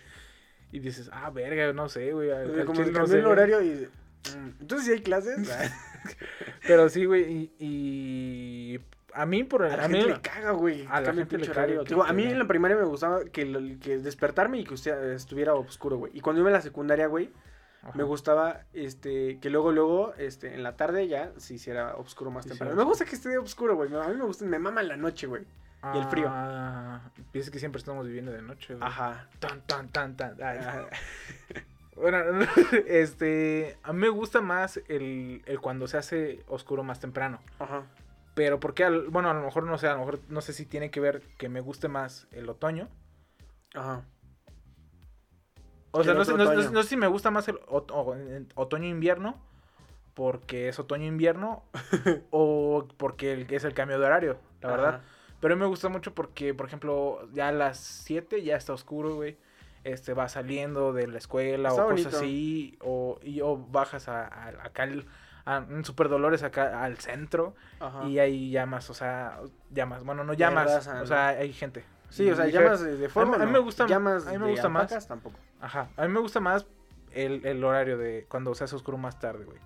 Y dices, ah, verga, no sé, güey. Como chile no sé, el horario y... mm, Entonces, ¿sí hay clases? Pero sí, güey, y, y a mí, por A la a mí, gente le caga, güey. a la el gente le caga Digo, a mí en la primaria me gustaba que, lo- que despertarme y que usted estuviera oscuro, güey. Y cuando iba en la secundaria, güey, Ajá. me gustaba este que luego luego este en la tarde ya se hiciera oscuro más Sí, temprano. sí, me gusta que esté oscuro, güey. A mí me gusta, me mama la noche, güey. y el frío. Ah, piensas que siempre estamos viviendo de noche, güey. Ajá. Tan, tan, tan, tan. Ay, Ajá. Bueno, este, a mí me gusta más el, el cuando se hace oscuro más temprano. Ajá. Pero porque, al- bueno, a lo mejor no sé, a lo mejor no sé si tiene que ver que me guste más el otoño. Ajá. O sea, no sé, no, no- no sé si me gusta más el otoño-invierno, porque es otoño-invierno, o porque el, es el cambio de horario, la verdad. Pero a mí me gusta mucho porque, por ejemplo, ya a las 7 ya está oscuro, güey. Este, va saliendo de la escuela Está o bonito. cosas así, o, y, o bajas a, a- acá al, a, en Super Dolores acá al centro Ajá. y hay llamas, o sea, llamas, bueno, no llamas, raza, o sea, hay gente. Sí, o sea, llamas de, fuego. a mí- no. me gusta- Llamas a mí me gusta más. alpacas tampoco. Ajá, a mí me gusta más el, el horario de cuando se hace oscuro más tarde, güey.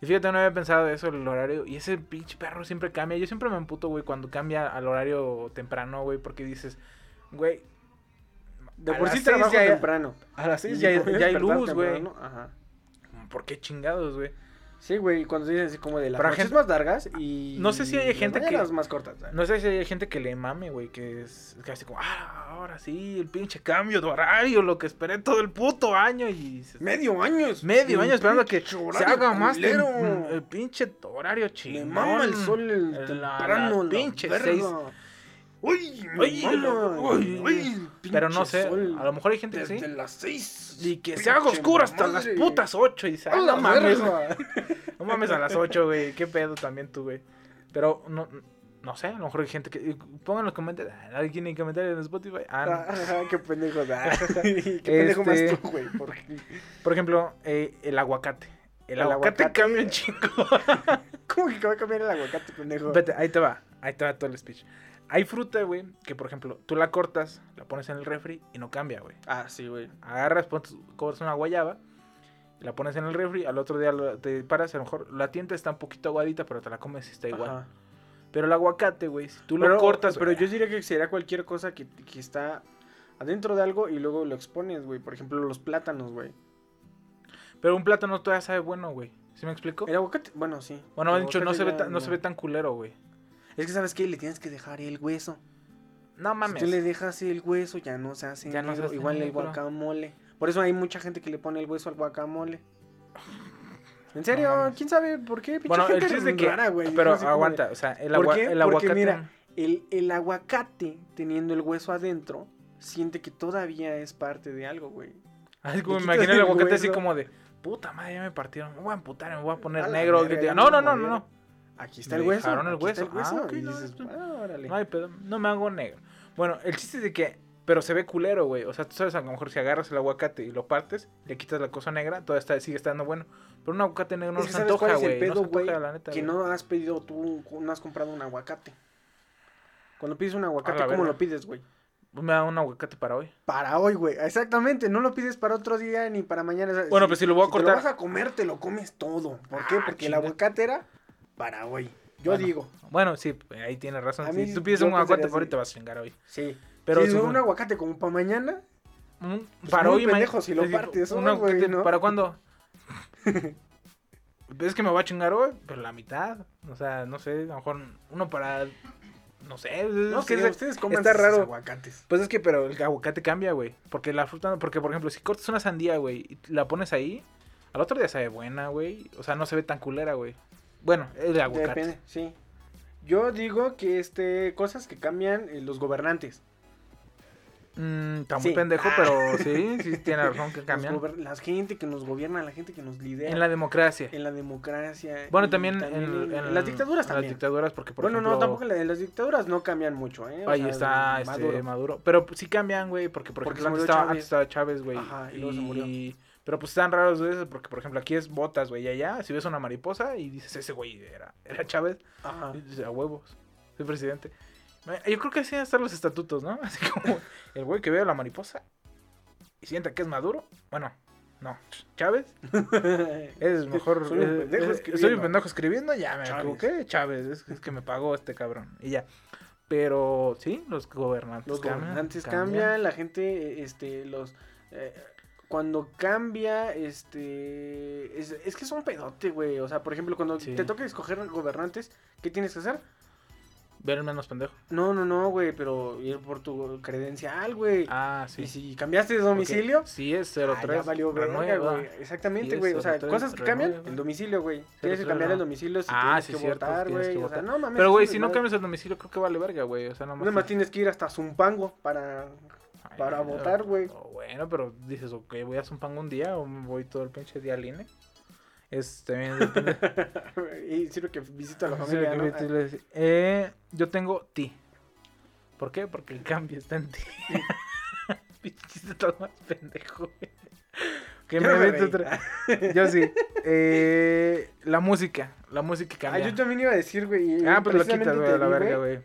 Y fíjate, no había pensado eso, el horario. Y ese pinche perro siempre cambia. Yo siempre me emputo, güey, cuando cambia al horario temprano, güey, porque dices, güey, De por sí trabajo ya- temprano. a las 6 Y ya, ya hay luz, güey. ¿Por qué chingados, güey? Sí, güey, cuando dicen así como de las Para noches gente- más largas y No sé si hay gente que- más cortas. ¿sabes? No sé si hay gente que le mame, güey, que es que así como, ah, ahora sí, el pinche cambio de horario, lo que esperé todo el puto año y Medio año. medio año esperando que se haga más mm, el pinche horario chingón. mama el sol el La- temprano, la la pinche seis. Uy, Uy, uy, uy, Pero no sé, sol a lo mejor hay gente que desde sí. las. Y que se haga oscuro hasta las putas 8 y dice, ah, no mames, no mames a las 8, güey, qué pedo también tú, güey. Pero no, no sé, a lo mejor hay gente que, pongan los comentarios, ah, ¿alguien tiene comentarios en Spotify? Ah, no. Ajá, qué pendejo. ah. Qué pendejo más Este- tú, güey. porque- Por ejemplo, eh, el aguacate. El, El aguacate, aguacate- cambia un chingo. ¿Cómo que va a cambiar el aguacate, pendejo? Vete, ahí te va. Ahí te va todo el speech. Hay fruta, güey, que por ejemplo, tú la cortas, la pones en el refri y no cambia, güey. Ah, sí, güey. Agarras, pones, cobras una guayaba, la pones en el refri, al otro día te paras, a lo mejor la tienda está un poquito aguadita, pero te la comes y está igual. Ajá. Pero el aguacate, güey, si tú Pero- lo cortas, Pero yo diría que sería cualquier cosa que, que está adentro de algo y luego lo expones, güey. Por ejemplo, los plátanos, güey. pero un plátano todavía sabe bueno, güey. ¿Sí me explico? El aguacate, bueno, sí. Bueno, El de hecho, no se, ve tan, no se ve tan culero, güey. Es que, ¿sabes qué? Le tienes que dejar el hueso. No Si mames. tú le dejas el hueso, ya no se hace Ya no se negro. hace Igual el guacamole. Por eso hay mucha gente que le pone el hueso al guacamole. ¿En serio? No. ¿Quién sabe por qué? Pinche Bueno, gente es que. rara, güey. pero No sé cómo aguanta, de- o sea, el, aguacate. mira, el, el aguacate, teniendo el hueso adentro, siente que todavía es parte de algo, güey. Así como me imagino el aguacate así como de. Puta madre, ya me partieron. Me voy a amputar, me voy a poner A negro. que no, no, no, no. Aquí está el hueso. dejaron el aquí está el hueso. Ah, no, dices, "Ah, órale". No hay pedo. No me hago negro. Bueno, el chiste es de que. Pero se ve culero, güey. O sea, tú sabes, a lo mejor si agarras el aguacate y lo partes, le quitas la cosa negra, todavía está, sigue estando bueno. Pero un aguacate negro no Es que se ¿sabes antoja, el güey. No antoja, la neta. que no has pedido tú, no has comprado un aguacate. Cuando pides un aguacate, ¿cómo lo pides, güey? Pues Me da un aguacate para hoy. Para hoy, güey. Exactamente. No lo pides para otro día ni para mañana. o sea, Bueno, pues si lo voy a Te cortar- lo vas a comer, te lo comes todo. ¿Por qué? Ah, Porque el aguacate era para hoy. Yo Bueno, digo, Bueno, sí, ahí tienes razón. Si tú pides un aguacate hoy, así. te vas a chingar hoy. sí. Pero si supongo- un aguacate como para mañana, Un- Pues para hoy, pendejo si lo partes un hoy, aguacate, ¿no? ¿Para cuándo? es que me va a chingar hoy, pero la mitad. O sea, no sé, a lo mejor uno para. No sé, es no que ustedes comen está raro. aguacates. Pues es que, pero el aguacate cambia, güey. Porque la fruta, porque por ejemplo, si cortas una sandía, güey, y la pones ahí, al otro día sabe buena, güey. O sea, no se ve tan culera, güey. Bueno, el aguacate. Depende, sí. Yo digo que este cosas que cambian eh, los gobernantes. Mm, está muy Sí. pendejo, Ah. pero sí, sí tiene razón que cambian. la gente que nos gobierna, la gente que nos lidera. En la democracia. en la democracia. Bueno, también, en, en, en las dictaduras en también. Las dictaduras, porque por bueno, no, tampoco en las dictaduras no cambian mucho, ¿eh? O Ahí sea, está este, Maduro. Maduro. Pero sí cambian, güey, porque por Porque ejemplo se antes murió estaba, Chávez. antes estaba Chávez, güey. Ajá, y luego se murió. Pero pues están raros de eso, porque por ejemplo aquí es botas, güey, y allá si ves una mariposa y dices, ese güey era, era Chávez, Ajá. y dices, a huevos, soy presidente. Yo creo que así estar los estatutos, ¿no? Así como el güey que ve a la mariposa y sienta que es Maduro. Bueno, no, Chávez es mejor. Soy un eh, pendejo eh, escribiendo. soy un pendejo escribiendo, ya me Chávez. equivoqué, Chávez, es, es que me pagó este cabrón, y ya. Pero sí, los gobernantes Los cambian, gobernantes cambian, la gente, este, los... eh, cuando cambia, este... Es, es que es un pedote, güey. O sea, por ejemplo, cuando Sí. te toca escoger gobernantes, ¿qué tienes que hacer? Ver el menos pendejo. No, no, no, güey, pero ir por tu credencial, güey. Ah, sí. Y si cambiaste de domicilio, Ok, Sí, es ah, 03. ya valió verga, güey. Exactamente, güey. O sea, 03, cosas que cambian, renueva. el domicilio, güey. Tienes que 03, cambiar el no. domicilio si Ah, tienes sí, que cierto, votar, güey. O sea, no mames. Pero, güey, si no cambias el domicilio, creo que vale verga, güey. O sea, nomás. Nada más tienes que ir hasta Zumpango para... Para votar, güey. oh, Bueno, pero dices, ok, voy a Zumpango un día o me voy todo el pinche día al INE. Es también depende. y sirve que visito a la Sí, familia, le dices, eh, yo tengo ti. ¿Por qué? Porque el cambio está en ti. Chiste todo más pendejo. Que Yo me me otra. Yo sí. Eh, la música. La música Ah, cambia. yo también iba a decir, güey. Ah, pues lo quitas, güey, a la verga, güey.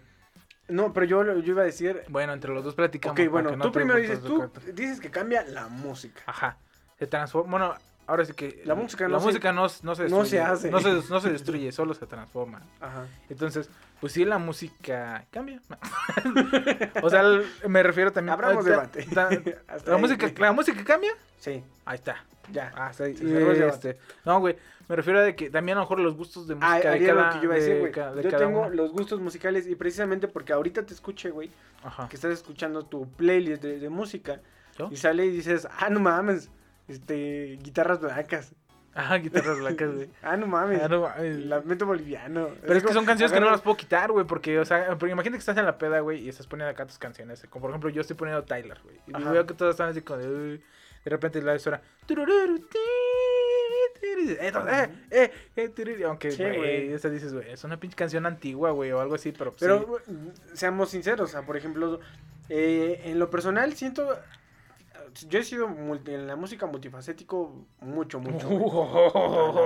No, pero yo, yo iba a decir... Bueno, entre los dos platicamos. Ok, bueno, no tú primero dices, tú dices que cambia la música. Ajá. Se transforma. Bueno, ahora sí que La música la no se- música no, no se no destruye, se hace. no se, no se destruye, solo se transforma. Ajá. Entonces, pues sí, la música cambia. o sea, el- me refiero también. Abramos ta- debate. ta- la, música, la música cambia. Sí, Ahí está. Ya. Ah, debate. Este, no, güey. Me refiero a de que también a lo mejor los gustos de Ah, música de cada, lo que yo iba a decir, de güey. de Yo cada tengo uno. los gustos musicales y precisamente porque ahorita te escuché, güey, Ajá. que estás escuchando tu playlist de, de música ¿Yo? y sale y dices, ah, no mames, este, guitarras blancas. Ajá, guitarras blancas, güey. Ah, no mames, Ah, no mames. lamento boliviano. Pero es que son canciones que no las puedo quitar, güey, porque, o sea, pero imagínate que estás en la peda, güey, y estás poniendo acá tus canciones. Como por ejemplo, yo estoy poniendo Tyler, güey. Y Ajá. veo que todas están así como de. De repente la suena. "Turururu, ti, tiri", eh, eh, eh, eh, tiri", Aunque, Sí, güey, esa dices, güey, es una pinche canción antigua, güey, o algo así, pero. Pero sí. güey, seamos sinceros, o sea, por ejemplo, eh, en lo personal siento, yo he sido multi- en la música multifacético mucho, mucho.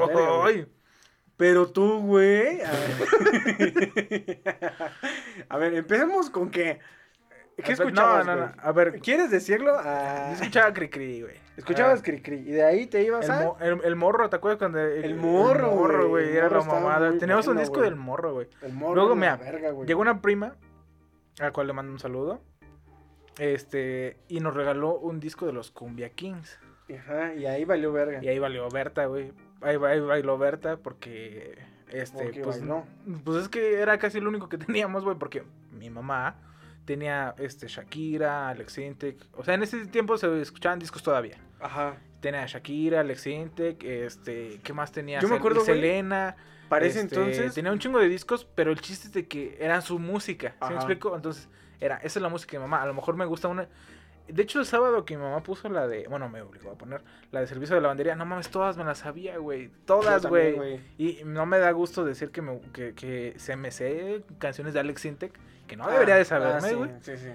verga, güey. Pero tú, güey. A ver, A ver, empecemos con que. ¿Qué escuchabas, No, no, güey? no. A ver, ¿Quieres decirlo? Ah, escuchaba Cricri, güey. escuchabas Ah, Cri Cri y de ahí te ibas El, a. mo- el, el morro, ¿te acuerdas cuando El morro, güey, güey, el era morro la mamada. Teníamos un disco güey. del morro, güey. El morro. Luego, mira, verga, güey. Llegó una prima, a la cual le mando un saludo. Este, y nos regaló un disco de los Cumbia Kings. Ajá, y ahí valió verga. Y ahí valió Berta, güey. Ahí, ahí bailó Berta porque. Este, Porque pues, bailó. pues es que era casi lo único que teníamos, güey. Porque mi mamá tenía este Shakira, Alex Intec. O sea, en ese tiempo se escuchaban discos todavía. Ajá. Tenía Shakira, Alex Intec, este, ¿qué más tenía? Yo me acuerdo, Selena. Para ese este, entonces. Tenía un chingo de discos, pero el chiste es de que eran su música. ¿Sí me explico? Entonces, era, esa es la música de mi mamá. A lo mejor me gusta una. De hecho, el sábado que mi mamá puso la de. Bueno, me obligó a poner la de servicio de lavandería. No mames, todas me las sabía, güey. Todas, güey. Y no me da gusto decir que, me, que, que se me sé canciones de Alex Intec. Que no Ah, debería de ah, saberme, sí, güey. Sí, sí.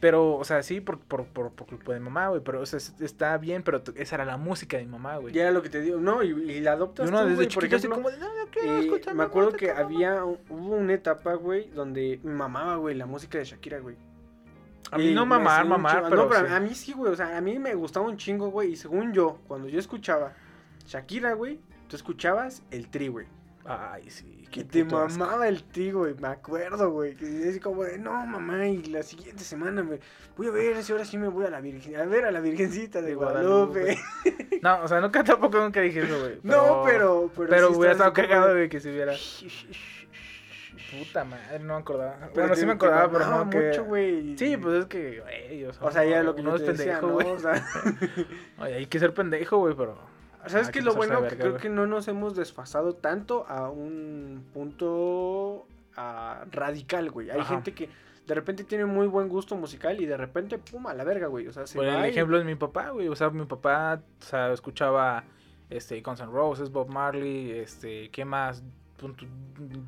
Pero, o sea, sí, por, por, por, por culpa de mi mamá, güey. Pero, o sea, es- está bien, pero esa era la música de mi mamá, güey. Ya era lo que te digo. No, y, y la adoptas uno tú, desde güey, por ejemplo. como de, no, yo quiero escuchar me acuerdo que mamá". había un- hubo una etapa, güey, donde me mamaba, güey, la música de Shakira, güey. A mí Y no mamar, mamar, pero, No, pero sí. a mí sí, güey, o sea, a mí me gustaba un chingo, güey, y según yo, cuando yo escuchaba Shakira, güey, tú escuchabas el tri, güey. Ay, sí. Que te asco. mamaba el tri, güey, me acuerdo, güey. Que decía como de, no, mamá, y la siguiente semana me voy a ver si ahora sí me voy a la virgen, a ver a la virgencita de, De Guadalupe. Guadalupe. No, o sea, nunca tampoco nunca dije eso, güey. no, pero, pero, Pero sí hubiera estado cagado, de- que si hubiera. Puta madre, no me acordaba. Pero Bueno, sí me acordaba, pero no que. mucho, güey. Sí, pues es que, güey, o sea, O sea, ya lo que yo es pendejo, ¿no? O sea, Oye, hay que ser pendejo, güey, pero. ¿Sabes hay qué que es lo bueno? Que creo que no nos hemos desfasado tanto a un punto ah, radical, güey. Hay Ajá. gente que de repente tiene muy buen gusto musical y de repente, pum, a la verga, güey. O sea, se Por el va y- ejemplo es mi papá, güey. O sea, mi papá, o sea, escuchaba este Guns N' Roses, Bob Marley, este, ¿qué más?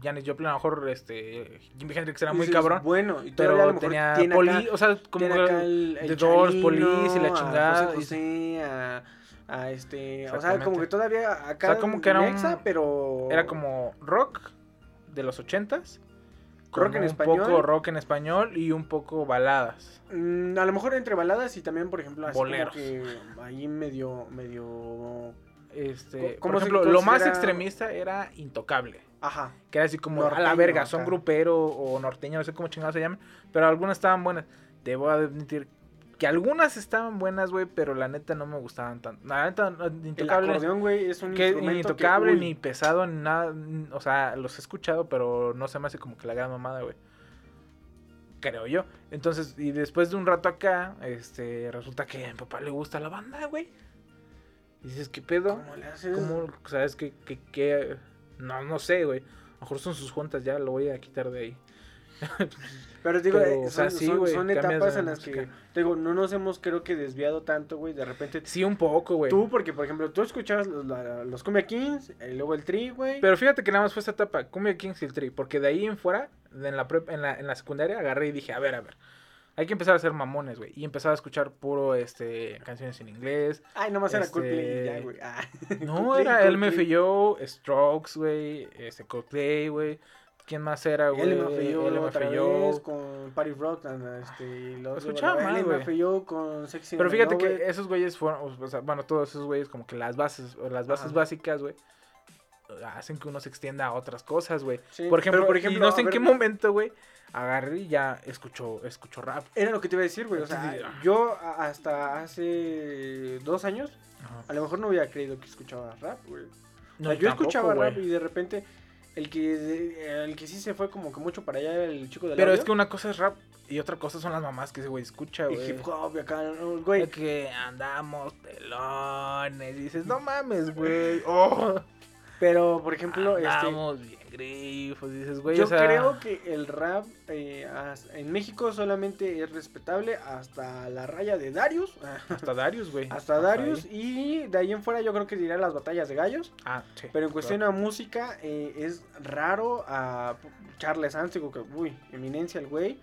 Janis Joplin, a lo mejor este Jimi Hendrix era muy cabrón, Bueno, y todavía a pero lo mejor tenía tiene poli, acá, o sea, como el, el The Doors, Police y la a chingada, José y- José, a, a este, o sea, como que todavía acá O sea, como que era un- Nexa, pero era como rock de los ochentas, Rock en un español. poco rock en español y un poco baladas. Mm, a lo mejor entre baladas y también, por ejemplo, así Boleros. como que ahí medio, medio, Este, ¿Cómo por ejemplo, lo más extremista era Intocable. ajá, Que era así como, a la verga, son grupero o norteño, no sé cómo chingados se llaman. Pero algunas estaban buenas. Debo admitir que algunas estaban buenas, güey, pero la neta no me gustaban tanto. La neta, no, el Intocable. acordeón, güey, es un Que instrumento ni intocable, que, ni pesado, ni nada. O sea, los he escuchado, pero no se me hace como que la gran mamada, güey. Creo yo. Entonces, y después de un rato acá, este, resulta que a mi papá le gusta la banda, güey. Y dices, ¿qué pedo? ¿Cómo le haces? ¿Cómo, sabes qué, qué, qué? No, no sé, güey. A lo mejor son sus juntas, ya lo voy a quitar de ahí. Pero digo, Pero, eh, o sea, son, sí, son- güey, son cambias etapas en las que, música. digo, no nos hemos creo que desviado tanto, güey, de repente Sí, un poco, güey. tú, porque por ejemplo, tú escuchabas los, la- los Cumbia Kings, y luego el Tri, güey. Pero fíjate que nada más fue esta etapa, Cumbia Kings y el Tri. Porque de ahí en fuera, en la, prep- en la, en la secundaria, agarré y dije, a ver, a ver. Hay que empezar a ser mamones, güey. Y empezaba a escuchar puro, este, canciones en inglés. Ay, nomás era este, Coldplay ya, güey. Ah. No, Coldplay, era el Coldplay. MFYO, Strokes, güey, este, Coldplay, güey. ¿Quién más era, güey? Vez con Party Rock and, este, y los Escuchaba mal, güey. Con Sexy Pero fíjate que esos güeyes fueron, o sea, bueno, todos esos güeyes como que las bases, las bases Ajá. básicas, güey, hacen que uno se extienda a otras cosas, güey. Sí, Por ejemplo, pero, por y ejemplo, no sé en ver, qué momento, güey, agarré y ya escuchó, escuchó rap. Era lo que te iba a decir, güey. O sea, ah. yo hasta hace dos años, Ajá. a lo mejor no hubiera creído que escuchaba rap, güey. O No, sea, yo tampoco, escuchaba rap y de repente el que el que sí se fue como que mucho para allá el chico del Pero audio, es que una cosa es rap y otra cosa son las mamás que ese güey escucha, y güey. hip hop y acá, ¿no? güey. Que andamos pelones. Y dices, no mames, güey. Oh, Pero por ejemplo, este andamos bien grifos. Dices, güey, yo o sea, creo que el rap eh, en México solamente es respetable hasta la raya de Darius, Hasta Darius, güey. hasta Darius ahí. y de ahí en fuera yo creo que dirá las batallas de gallos. Ah, sí. Pero en cuestión a música, eh, es raro a Charles Anstigo, que, uy, eminencia el güey.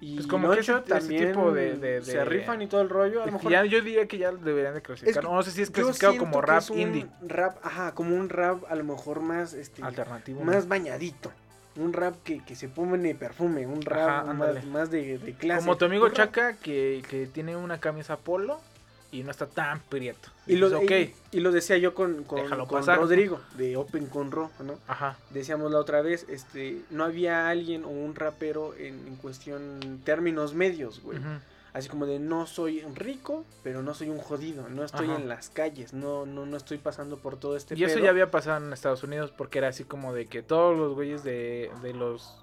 Y Pues como que ese- Loncho ese también tipo de- de- se de- rifan y todo el rollo. A lo Es mejor ya, yo diría que ya deberían de clasificar. que no sé si es clasificado como rap es un indie. Rap, ajá, como un rap a lo mejor más, este, Alternativo. más bañadito. Un rap que, que se pone perfume, un rap Ajá, más, más de, de clase. Como tu amigo Chaca que, que tiene una camisa polo y no está tan prieto. Y lo, Dices, y, y lo decía yo con, con. Rodrigo, de Open con Ro, ¿no? Ajá. decíamos la otra vez, este, no había alguien o un rapero en, en cuestión términos medios, güey. Así como de no soy rico, pero no soy un jodido, no estoy Ajá. en las calles, no, no, no estoy pasando por todo este Y eso ya había pasado en Estados Unidos porque era así como de que todos los güeyes de, de los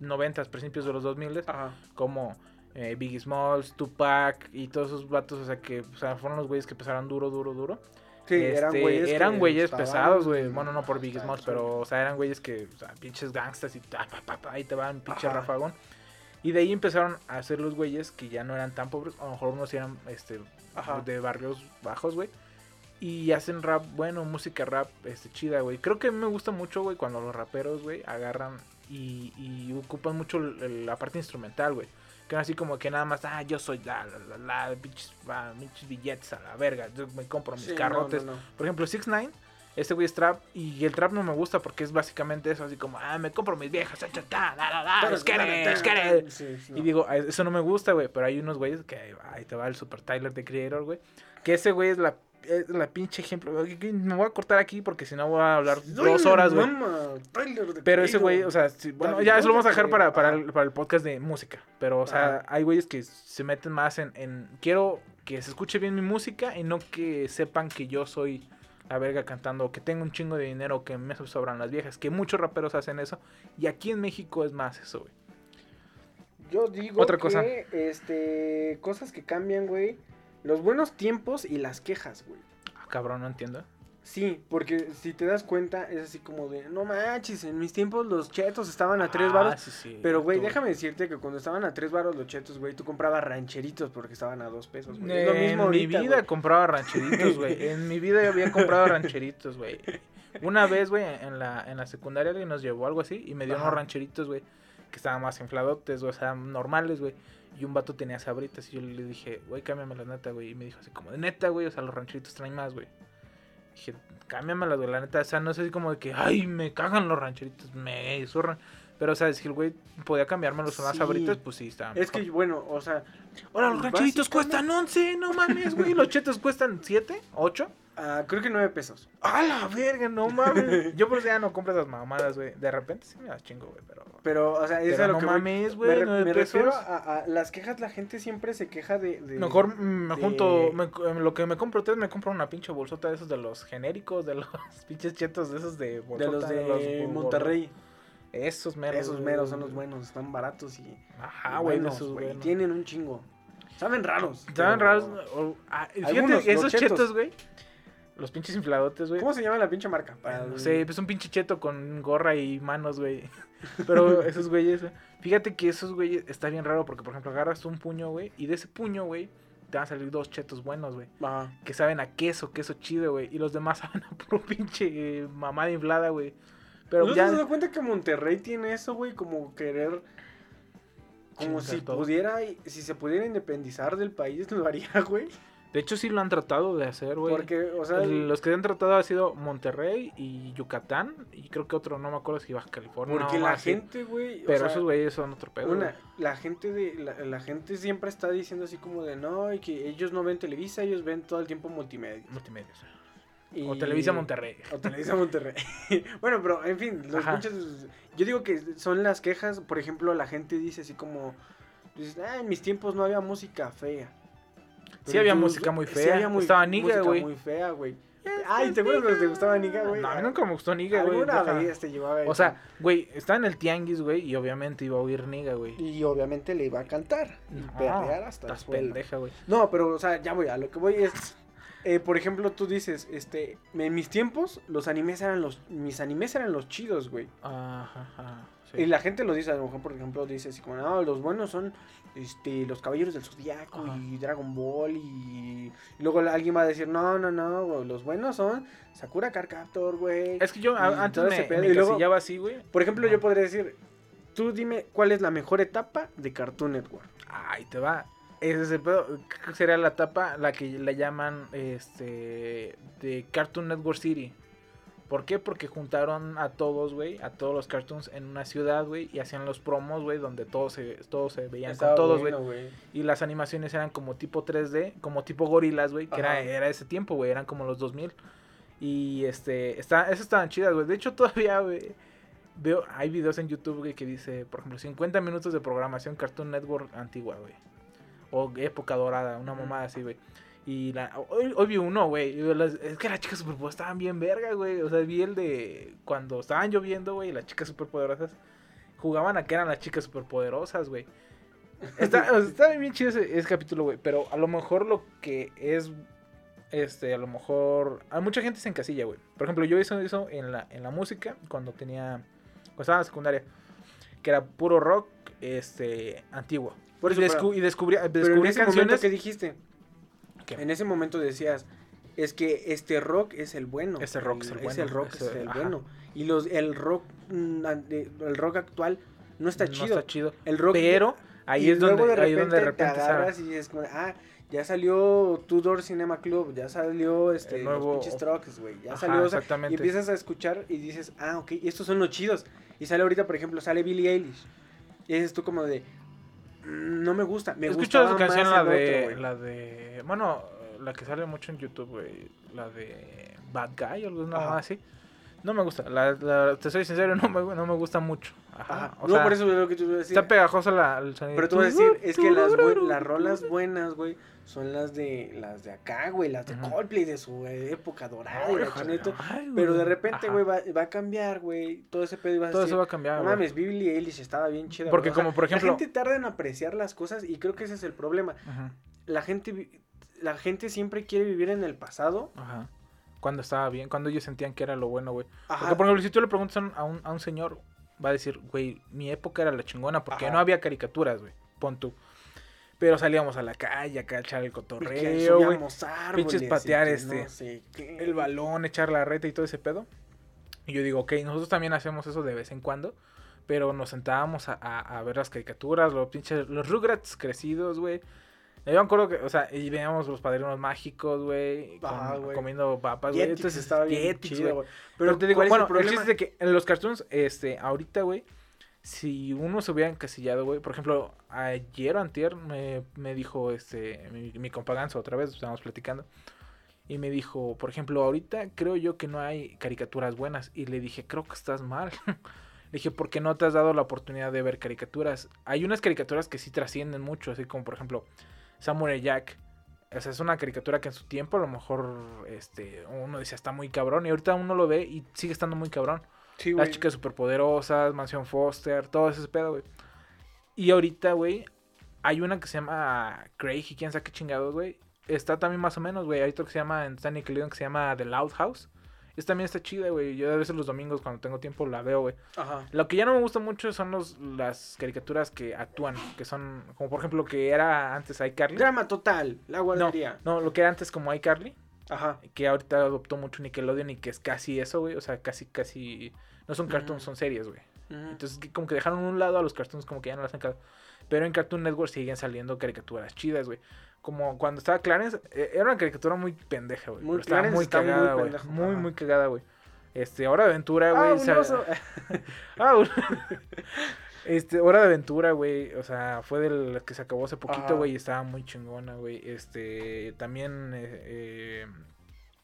90, principios de los 2000, Ajá. como eh, Biggie Smalls, Tupac y todos esos vatos, o sea, que o sea, fueron los güeyes que pesaron duro, duro, duro. Sí, eran Este, güeyes. eran güeyes pesados, güey. Bueno, no por Biggie Smalls, pero, o sea, eran güeyes que, o sea, pinches gangstas y ta, pa, pa, pa, ahí te van, pinche Ajá. rafagón. Y de ahí empezaron a hacer los güeyes que ya no eran tan pobres, a lo mejor unos eran este, Ajá. de barrios bajos, güey. Y hacen rap, bueno, música rap este, chida, güey. Creo que me gusta mucho, güey, cuando los raperos, güey, agarran y, y ocupan mucho la parte instrumental, güey. Que así como que nada más, ah, yo soy la, la, la, la pinches, ah, billetes a la verga, yo me compro mis Sí, carrotes. no, no. Por ejemplo, 6 9 este güey es trap y el trap no me gusta porque es básicamente eso, así como, ah, me compro mis viejas, cha, cha, ta, let's get it. Sí, sí, Y digo, "Ah, eso no me gusta, güey, pero hay unos güeyes que, ahí te va el Super Tyler de Creator, güey, que ese güey es la, la pinche ejemplo. Me voy a cortar aquí porque si no voy a hablar dos horas, güey. Pero ese güey, o sea, sí, bueno, ya eso lo vamos a dejar para, para, el, para el podcast de música. Pero, o sea, hay güeyes que se meten más en, en. Quiero que se escuche bien mi música y no que sepan que yo soy la verga cantando, que tengo un chingo de dinero, que me sobran las viejas. Que muchos raperos hacen eso. Y aquí en México es más eso, güey. Yo digo Otra que, cosa. este, cosas que cambian, güey. Los buenos tiempos y las quejas, güey. Ah, cabrón, no entiendo. Sí, porque si te das cuenta, es así como de, no manches, en mis tiempos los chetos estaban a tres Ah, sí, sí, Pero, güey, déjame decirte que cuando estaban a tres varos los chetos, güey, tú comprabas rancheritos porque estaban a dos pesos, güey. Lo mismo en mi vida güey. compraba rancheritos, güey. En mi vida había comprado rancheritos, güey. Una vez, güey, en la, en la secundaria alguien nos llevó algo así y me dio Ajá. unos rancheritos, güey, que estaban más infladotes, o sea, normales, güey. Y un vato tenía sabritas y yo le dije, güey, cámbiame la neta, güey. Y me dijo así como, de neta, güey, o sea, los rancheritos traen más, güey. Dije, cámbiamelas, güey, la neta, o sea, no es así como de que, ay, me cagan los rancheritos, me zurran. Pero, o sea, si el güey podía cambiármelos con las Sí. sabritas, pues sí, estaban Es que, bueno, o sea, Ahora los rancheritos cuestan 11, no mames, güey. Los chetos cuestan 7, 8. Ah, creo que nueve pesos. A la verga, no mames. Yo por eso ya no compro esas mamadas, güey. De repente sí me las chingo, güey, pero. Pero, o sea, eso es lo no que voy. mames, Me, güey. re- nueve me refiero a, a las quejas, la gente siempre se queja de... de- Mejor me de- junto, me- lo que me compro tres, me compro una pinche bolsota de esos de los genéricos, de los pinches chetos de esos de de bolsota. los de bol- Monterrey. Esos meros. Esos meros son los buenos, están baratos y... Ajá, güey, de buenos, esos, güey, güey. no. Tienen un chingo. Saben raros. Pero- raros. o- ah, fíjate, los esos chetos, güey. Los pinches infladotes, güey. ¿Cómo se llama la pinche marca? Para No sé, pues un pinche cheto con gorra y manos, güey. Pero esos güeyes, fíjate que esos güeyes está bien raro porque, por ejemplo, agarras un puño, güey, y de ese puño, güey, te van a salir dos chetos buenos, güey. Ajá. Que saben a queso, queso chido, güey. Y los demás saben a puro pinche eh, mamada inflada, güey. Pero ¿No te ya. has dado cuenta que Monterrey tiene eso, güey? Como querer... Como Chingar si todo. pudiera, si se pudiera independizar del país, lo haría, güey. De hecho, sí lo han tratado de hacer, güey. Porque, o sea, El- Los que han tratado ha sido Monterrey y Yucatán. Y creo que otro, no me acuerdo si Baja California. porque no, la gente, güey. o Pero sea, esos güeyes son otro pedo. Una, la gente de la, la gente siempre está diciendo así como de no y que ellos no ven Televisa, ellos ven todo el tiempo multimedia. Multimedia. Y- O Televisa Monterrey. O Televisa Monterrey. bueno, pero en fin, los pinches- yo digo que son las quejas, por ejemplo, la gente dice así como dices, "Ah, en mis tiempos no había música fea. Sí había música muy sí fea. había muy- Niga, música güey. muy fea, güey. Ay, ¿te acuerdas cuando te gustaba Niga, güey? No, a mí nunca me gustó Niga, güey. Alguna vez te llevaba O sea, güey, estaba en el tianguis, güey, y obviamente iba a oír Niga, güey. y obviamente le iba a cantar y No, perrear hasta estás pendeja, güey. No, pero, o sea, ya voy, a lo que voy es. eh, por ejemplo, tú dices, este, en mis tiempos, los animes eran los. Mis animes eran los chidos, güey. Ajá, ajá. Sí. Y la gente lo dice, a lo mejor, por ejemplo, dice así como, no, los buenos son este, los caballeros del zodiaco Ajá. y Dragon Ball. Y, y luego alguien va a decir, no, no, no, los buenos son Sakura Card Captor, güey. Es que yo a- antes me, pedo. me Y luego- así, güey. Por ejemplo, yo podría decir, tú dime cuál es la mejor etapa de Cartoon Network. Ay, te va. Ese es el pedo. Sería la etapa la que le llaman este de Cartoon Network City. ¿Por qué? Porque juntaron a todos, güey, a todos los cartoons en una ciudad, güey, y hacían los promos, güey, donde todos se, todos se veían Estaba con todos, güey. bueno. Y las animaciones eran como tipo 3D, como tipo gorilas, güey, que era, era ese tiempo, güey, eran como los 2000. Y este, está, esas estaban chidas, güey. De hecho, todavía, güey, veo, hay videos en YouTube, güey, que dice, por ejemplo, 50 minutos de programación Cartoon Network antigua, güey. O época dorada, una mamada así, güey. Y la, hoy, hoy vi uno, güey. Es que las chicas superpoderosas estaban bien verga, güey. O sea, vi el de cuando estaban lloviendo, güey, las chicas superpoderosas jugaban a que eran las chicas superpoderosas, güey. Está, está bien chido ese, ese capítulo, güey. Pero a lo mejor lo que es. Este, a lo mejor. A mucha gente se encasilla, güey. Por ejemplo, yo hice eso en la, en la música cuando tenía. Cuando estaba en la secundaria. Que era puro rock. Este. Antiguo. Por eso, y, pero- descu- y descubrí, Pero en descubrí ese momento canciones. que dijiste, ¿Qué? en ese momento decías, es que este rock es el bueno. Ese rock es el bueno, el rock ese- es el ajá. bueno. Y los, el rock, mm, el rock actual no está no chido. está chido. El rock Pero ahí y es donde, de ahí es donde de repente te agarras y dices como, ah, ya salió Tudor Cinema Club, ya salió este, El los nuevo- pinches trucks, güey, ya Ajá, salió, o sea, y exactamente. empiezas a escuchar y dices, ah, ok, estos son los chidos. Y sale ahorita, por ejemplo, sale Billie Eilish. Y dices tú como de, "Mm, no me gusta, me Escucho su canción, la de, otro, güey". la de. Bueno, la que sale mucho en YouTube, güey. La de Bad Guy o Ajá. más así. No me gusta. La, la- te soy sincero, no me, no me gusta mucho. Ajá. O no, sea, por eso es lo que tú decir. está pegajosa la, el sonido. Pero tú vas a decir, es que las, las rolas buenas, güey, son las de las de acá, güey, las de. Coldplay de su época dorada y la ay, Pero de repente, güey, va, va a cambiar, güey, todo ese pedo vas a Todo decir, eso va a cambiar. no güey. mames, Billie Eilish estaba bien chida. Porque güey". O sea, como, por ejemplo- La gente tarda en apreciar las cosas y creo que ese es el problema. La gente, la gente siempre quiere vivir en el pasado. Ajá. Cuando estaba bien, cuando ellos sentían que era lo bueno, güey. Porque, por ejemplo, si tú le preguntas a un, a un, señor, va a decir, güey, mi época era la chingona porque Ajá. no había caricaturas, güey. Pon tú. Pero salíamos a la calle acá a echar el cotorreo, güey. Pinches patear, este, no sé qué. El balón, echar la reta y todo ese pedo. Y yo digo, ok, nosotros también hacemos eso de vez en cuando. Pero nos sentábamos a, a- a ver las caricaturas, los pinches, los Rugrats crecidos, güey. Yo me acuerdo que, o sea, y veíamos los padrinos mágicos, güey, güey. comiendo papas, güey. Entonces, estaba bien chido, güey. güey. Pero, te digo, ¿cuál es bueno, el chiste es de que en los cartoons, este, ahorita, güey, si uno se hubiera encasillado, güey, por ejemplo, ayer o antier me, me dijo, este, mi, mi otra vez, estábamos platicando, y me dijo, por ejemplo, ahorita creo yo que no hay caricaturas buenas, y le dije, creo que estás mal. le dije, ¿por qué no te has dado la oportunidad de ver caricaturas? Hay unas caricaturas que sí trascienden mucho, así como, por ejemplo, Samurai Jack. O sea, es una caricatura que en su tiempo a lo mejor este, uno decía está muy cabrón y ahorita uno lo ve y sigue estando muy cabrón. Sí, Las chicas superpoderosas, Mansión Foster, todo ese pedo, güey. Y ahorita, güey, hay una que se llama Craig y quién sabe qué chingados, güey. Está también más o menos, güey. Hay otro que se llama en Stanley Nickelodeon que se llama The Loud House. Esta también está chida, güey. Yo a veces los domingos cuando tengo tiempo la veo, güey. Ajá. Lo que ya no me gusta mucho son los, las caricaturas que actúan, que son, como por ejemplo, lo que era antes iCarly. Drama total, la No, guardería. no, lo que era antes como iCarly, Ajá. que ahorita adoptó mucho Nickelodeon y que es casi eso, güey. O sea, casi, casi. No son cartoons, son series, güey. Entonces, como que dejaron a un lado a los cartoons, como que ya no hacen caso. Pero en Cartoon Network siguen saliendo caricaturas chidas, güey. Como cuando estaba Clarence, eh, era una caricatura muy pendeja, güey. Muy- estaba muy está muy cagada, güey. Muy, ajá. muy cagada, güey. Este, Hora de Aventura, Ah, güey. un sa- oso. Ah, un- Este, Hora de Aventura, güey. O sea, fue de las que se acabó hace poquito, güey. Y estaba muy chingona, güey. Este, también. eh, eh,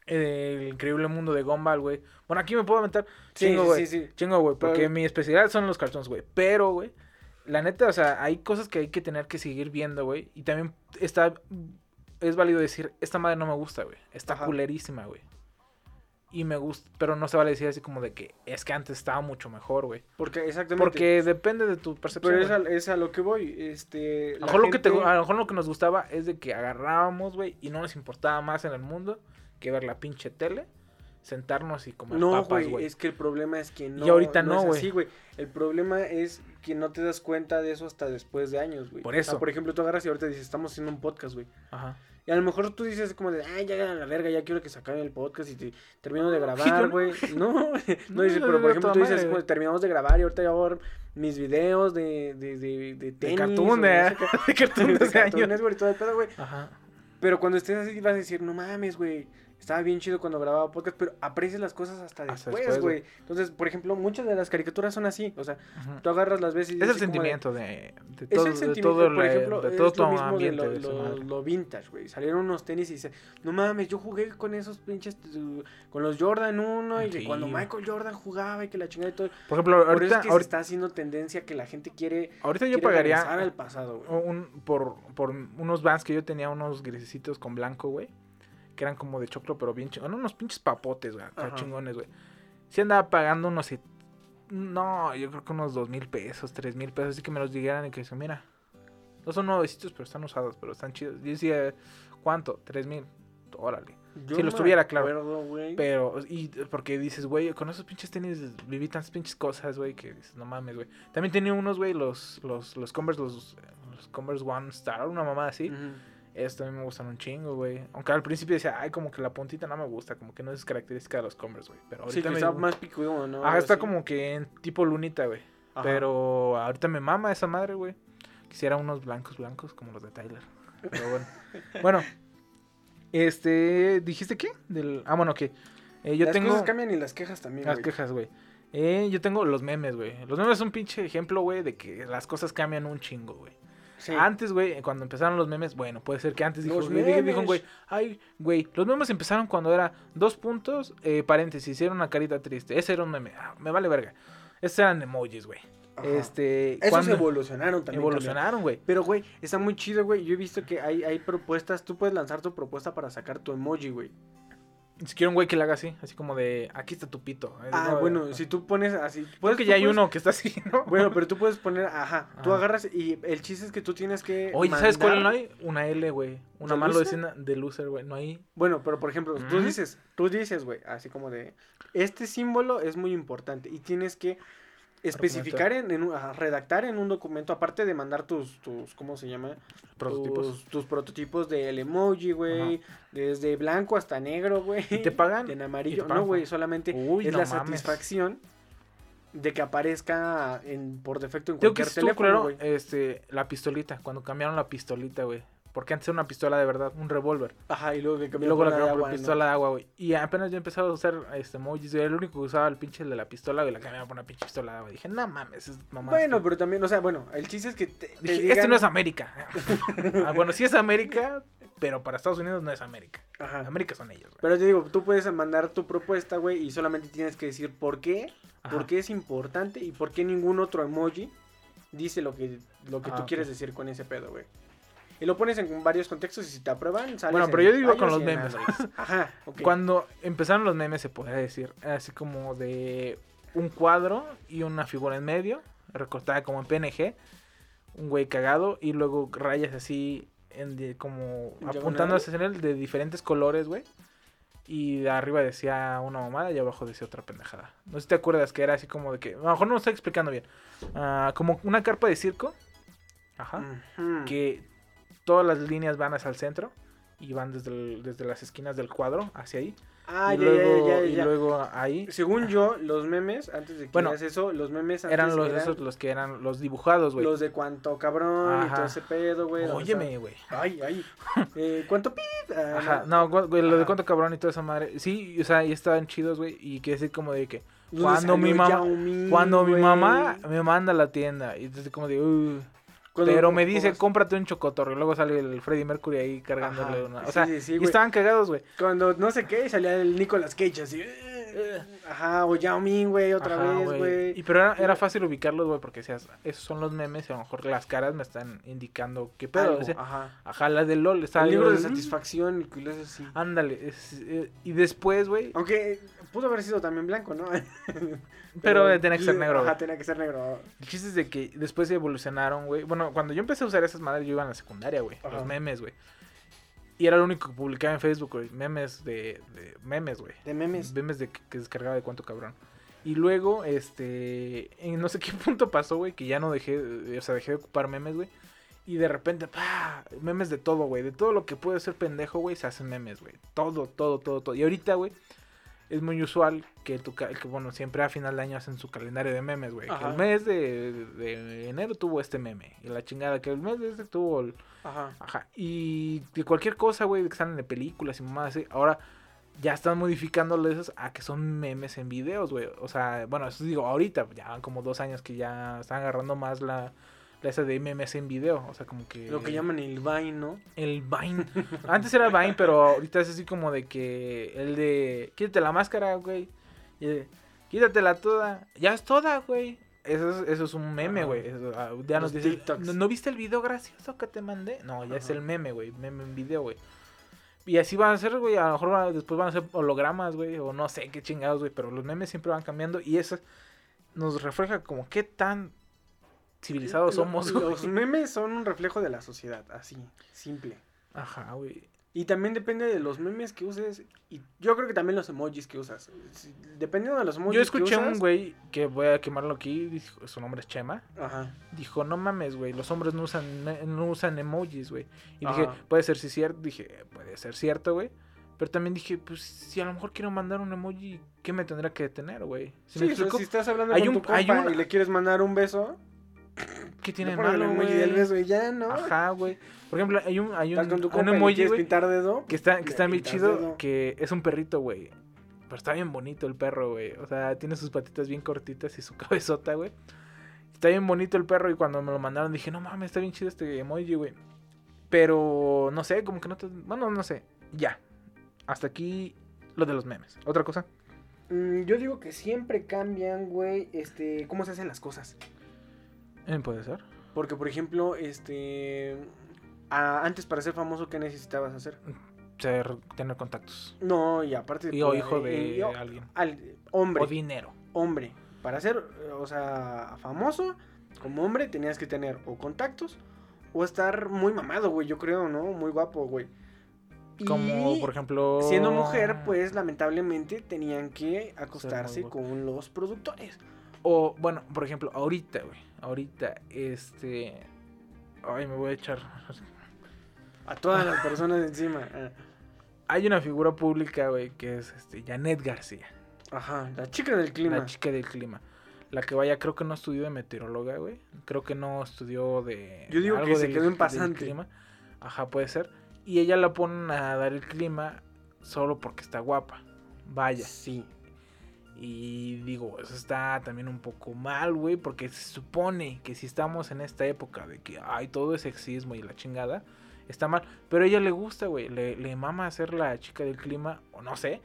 el increíble mundo de Gumball, güey. Bueno, aquí me puedo aventar. Sí, Chingo, sí, güey. sí, sí. Chingo, güey. Porque Pero- mi especialidad son los cartoons, güey. Pero, güey. La neta, o sea, hay cosas que hay que tener que seguir viendo, güey. Y también está. Es válido decir, esta madre no me gusta, güey. Está Ajá. culerísima, güey. Y me gusta. Pero no se vale decir así como de que es que antes estaba mucho mejor, güey. Porque, exactamente. Porque depende de tu percepción. Pero es a, es a lo que voy. Este, A lo, mejor lo que te- a lo mejor lo que nos gustaba es de que agarrábamos, güey, y no nos importaba más en el mundo que ver la pinche tele, sentarnos y comer No, papas, güey, es que el problema es que no. ahorita no, güey. güey. El problema es que no te das cuenta de eso hasta después de años, güey. Por O sea, eso. por ejemplo, tú agarras y ahorita dices, estamos haciendo un podcast, güey. Ajá. Y a lo mejor tú dices como de, ay, ya a la verga, ya quiero que se acabe el podcast y te termino de yo grabar, güey. No, no, dices, No, pero yo por ejemplo tú dices, como, güey. terminamos de grabar y ahorita ya voy a ver mis videos de, de, de, de tenis. o de- de cartoon de de Cartoon años. Network y todo el pedo, güey. Ajá. Pero cuando estés así vas a decir, no mames, güey. Estaba bien chido cuando grababa podcast, pero aprecias las cosas hasta Hasta después, güey. Entonces, por ejemplo, muchas de las caricaturas son así. O sea, tú agarras las veces y Es el de- sentimiento de, de Es todo, el de sentimiento, todo, por ejemplo, de es todo lo mismo de ambiente lo, de lo- lo vintage, güey. Salieron unos tenis y dice, no mames, yo jugué con esos pinches, con los Jordan 1 y que cuando Michael Jordan jugaba y que la chingada y todo. Por ejemplo, Por eso ahorita, es que se está haciendo tendencia que la gente quiere, ahorita yo pagaría al pasado, güey. un, por, por unos vans que yo tenía, unos grisecitos con blanco, güey. Que eran como de choclo, pero bien chingones. Unos pinches papotes, güey. acá chingones, güey. Sí andaba pagando unos... No, yo creo que unos dos mil pesos, tres mil pesos. Así que me los dijeran y que dicen, mira. No son nuevecitos, pero están usados, pero están chidos. Y decía, ¿cuánto? Tres mil. Órale. Yo si los tuviera, claro. Pero, y porque dices, güey, con esos pinches tenis viví tantas pinches cosas, güey, que dices, no mames, güey. También tenía unos, güey, los, los, los Converse, los, los Converse One Star, una mamada así. Ujú. Estos también me gustan un chingo, güey. Aunque al principio decía, ay, como que la puntita no me gusta, como que no es característica de los Converse, güey. Pero Sí, ahorita que me... está más picudo, ¿no? Algo está como que en tipo lunita, güey. Pero ahorita me mama esa madre, güey. Quisiera unos blancos, blancos, como los de Tyler. Pero bueno. bueno. Este, ¿dijiste qué? Del... Ah, bueno, que eh, yo las tengo... cosas cambian y las quejas también, Las quejas, güey. Eh, yo tengo los memes, güey. Los memes son un pinche ejemplo, güey, de que las cosas cambian un chingo, güey. Sí. Antes, güey, cuando empezaron los memes, bueno, puede ser que antes dijo, Los dijo güey, ay, güey, los memes empezaron cuando era dos puntos, eh, paréntesis, hicieron una carita triste. Ese era un meme, ah, me vale verga. Esos eran emojis, güey. Ajá. Este, Esos cuando evolucionaron también. evolucionaron, güey. Pero, güey, está muy chido, güey. Yo he visto que hay, hay propuestas. Tú puedes lanzar tu propuesta para sacar tu emoji, güey. Si quiero un güey que le haga así, así como de, aquí está tu pito. Es Ah, bueno, si tú pones así. Creo puedes- que tú ya hay puedes- uno que está así, ¿no? Bueno, pero tú puedes poner, ajá, tú Ajá. agarras y el chiste es que tú tienes que. Oye, ¿sabes cuál no hay? Una L, güey. Una ¿De más lo loser? decían de loser, güey. No hay. Bueno, pero por ejemplo, tú dices, tú dices, güey, así como de, este símbolo es muy importante y tienes que especificar en, en ajá, redactar en un documento, aparte de mandar tus, tus, ¿cómo se llama? Prototipos. Tus, tus prototipos del emoji, güey, desde blanco hasta negro, güey. ¿Y te pagan? En ¿Y amarillo. pagan? No, güey, solamente Uy, es no la mames. satisfacción de que aparezca en, por defecto en que cualquier teléfono, güey. este, la pistolita, cuando cambiaron la pistolita, güey. Porque antes era una pistola de verdad, un revólver. Ajá, y luego que Y cambió luego la cambiaron por ¿no? pistola de agua, güey. Y apenas yo empezaba a usar este emojis, güey. Era el único que usaba el pinche de la pistola, güey. La cambiaron por una pinche pistola de agua. Dije, no mames, es mamá. Bueno, pero también, o sea, bueno, el chiste es que te, te Dije, digan- este no es América. ah, bueno, sí es América, pero para Estados Unidos no es América. Ajá. América son ellos, güey. Pero te digo, tú puedes mandar tu propuesta, güey, y solamente tienes que decir por qué, Ajá. por qué es importante y por qué ningún otro emoji dice lo que, lo que Ah, tú quieres decir con ese pedo, güey. Y lo pones en varios contextos y si te aprueban, sales Bueno, en pero yo digo con los en memes. Ajá, ok. Cuando empezaron los memes, se podría decir, así como de un cuadro y una figura en medio, recortada como en PNG, un güey cagado, y luego rayas así, en como apuntando hacia él de diferentes colores, güey. Y de arriba decía una mamada y abajo decía otra pendejada. No sé si te acuerdas que era así como de que, a lo mejor no lo estoy explicando bien. Ah, como una carpa de circo. Ajá Ujú. que todas las líneas van hacia el centro y van desde, el- desde las esquinas del cuadro hacia ahí. Ah, y, ya, luego, ya, ya, y luego ahí Según yo, los memes, antes de que Bueno, eso, los memes antes eran los, esos, los que eran los dibujados, güey. los de cuánto cabrón y todo ese pedo, güey. Óyeme, güey. Ay, ay. Eh, ¿Cuánto pip? Ah, Ajá, no, güey, lo de cuánto cabrón y toda esa madre. Sí, o sea, y estaban chidos, güey. Y que decir como de que ¿Dónde cuando mi mamá, cuando mi mamá me manda a la tienda. Y entonces como de, "Uh", Cuando- pero me dice, cómprate un chocotorro. Y luego sale el Freddie Mercury ahí cargándole Ajá, una. O sí, sea, sí, sí, y estaban cagados, güey. Cuando no sé qué, salía el Nicolas Cage así. Ajá, o Yao Ming, güey, otra Ajá, vez, güey. Y pero era, era fácil ubicarlos, güey, porque decías, esos son los memes y a lo mejor las caras me están indicando qué pedo. Algo, O sea, ajá. ajá, la del LOL. Está El libro de "Mm". satisfacción y cosas así. Ándale. es- eh, y después, güey. Aunque pudo haber sido también blanco, ¿no? Pero tenía que ser negro. Ajá, tenía que ser negro. El chiste es de que después se evolucionaron, güey. Bueno, cuando yo empecé a usar esas madres, yo iba en la secundaria, güey. Los memes, güey. Y era lo único que publicaba en Facebook, güey. Memes de, de memes, güey. De memes. Memes de que, descargaba de cuánto cabrón. Y luego, este, en no sé qué punto pasó, güey, que ya no dejé, eh, o sea, dejé de ocupar memes, güey. Y de repente, ¡pah! memes de todo, güey. De todo lo que puede ser pendejo, güey, se hacen memes, güey. Todo, todo, todo, todo. Y ahorita, güey, es muy usual que, tu, que, bueno, siempre a final de año hacen su calendario de memes, güey. Que el mes de, de enero tuvo este meme. Y la chingada, que el mes de este tuvo el, Ajá. Ajá. Y de cualquier cosa, güey, que salen de películas y mamadas así. Ahora ya están modificándole esos a que son memes en videos, güey. O sea, bueno, eso digo, ahorita, ya van como dos años que ya están agarrando más la, la esa de memes en video. O sea, como que. Lo que llaman el Vine, ¿no? El Vine. Antes era Vine, pero ahorita es así como de que el de. Quítate la máscara, güey. Y de, Quítatela toda. Ya es toda, güey. Eso es, eso es un meme, güey. Ah, Ya nos dice. ¿No, no viste el video gracioso que te mandé? No, ya es el meme, güey. Meme en video, güey. Y así van a ser, güey. A lo mejor van a- después van a ser hologramas, güey. O no sé qué chingados, güey. Pero los memes siempre van cambiando. Y eso nos refleja como qué tan civilizados Lo- somos, güey. Los memes son un reflejo de la sociedad, así, simple. Ajá, güey. Y también depende de los memes que uses. Y yo creo que también los emojis que usas. Si- Dependiendo de los emojis Yo escuché que a usas. un güey que voy a quemarlo aquí, dijo- su nombre es Chema. Ajá. Dijo, no mames, güey, los hombres no usan, no usan emojis, güey. Y dije, puede ser sí cierto, dije, puede ser cierto, güey. Pero también dije, pues si a lo mejor quiero mandar un emoji, ¿qué me tendrá que detener, güey? ¿Sí si estás hablando Hay con un- tu hay compa un- y le quieres mandar un beso, ¿Qué tiene el malo, emoji güey? del beso y ya, ¿no? Ajá, güey. Por ejemplo, hay un, hay un, Estás con tu un emoji, quieres güey, pintar dedo. que está, que está bien chido, dedo. que es un perrito, güey. Pero está bien bonito el perro, güey. O sea, tiene sus patitas bien cortitas y su cabezota, güey. Está bien bonito el perro y cuando me lo mandaron dije, no mames, está bien chido este emoji, güey. Pero, no sé, como que no te... Bueno, no sé. Ya. Hasta aquí lo de los memes. ¿Otra cosa? Mm, yo digo que siempre cambian, güey, este, cómo se hacen las cosas. Eh, Puede ser. Porque, por ejemplo, este... a- antes para ser famoso, ¿qué necesitabas hacer? Ser, tener contactos. No, y aparte... Y, o pues, hijo eh, de o- alguien. al- hombre. O dinero. hombre. Para ser, eh, o sea, famoso, como hombre, tenías que tener o contactos o estar muy mamado, güey, yo creo, ¿no? Muy guapo, güey. Como, Y por ejemplo... Siendo mujer, pues lamentablemente tenían que acostarse con los productores. O, bueno, por ejemplo, ahorita, güey. Ahorita, este... Ay, me voy a echar... A todas las personas encima. ah. Hay una figura pública, güey, que es este, Janet García. Ajá, la chica del clima. La chica del clima. La que vaya, creo que no estudió de meteoróloga, güey. Creo que no estudió de. Yo digo que se quedó en pasante. clima. Ajá, puede ser. Y ella la ponen a dar el clima solo porque está guapa. Vaya. Sí. Y digo, eso está también un poco mal, güey, porque se supone que si estamos en esta época de que hay todo es sexismo y la chingada, está mal. Pero a ella le gusta, güey, le, le mama hacer la chica del clima, o no sé.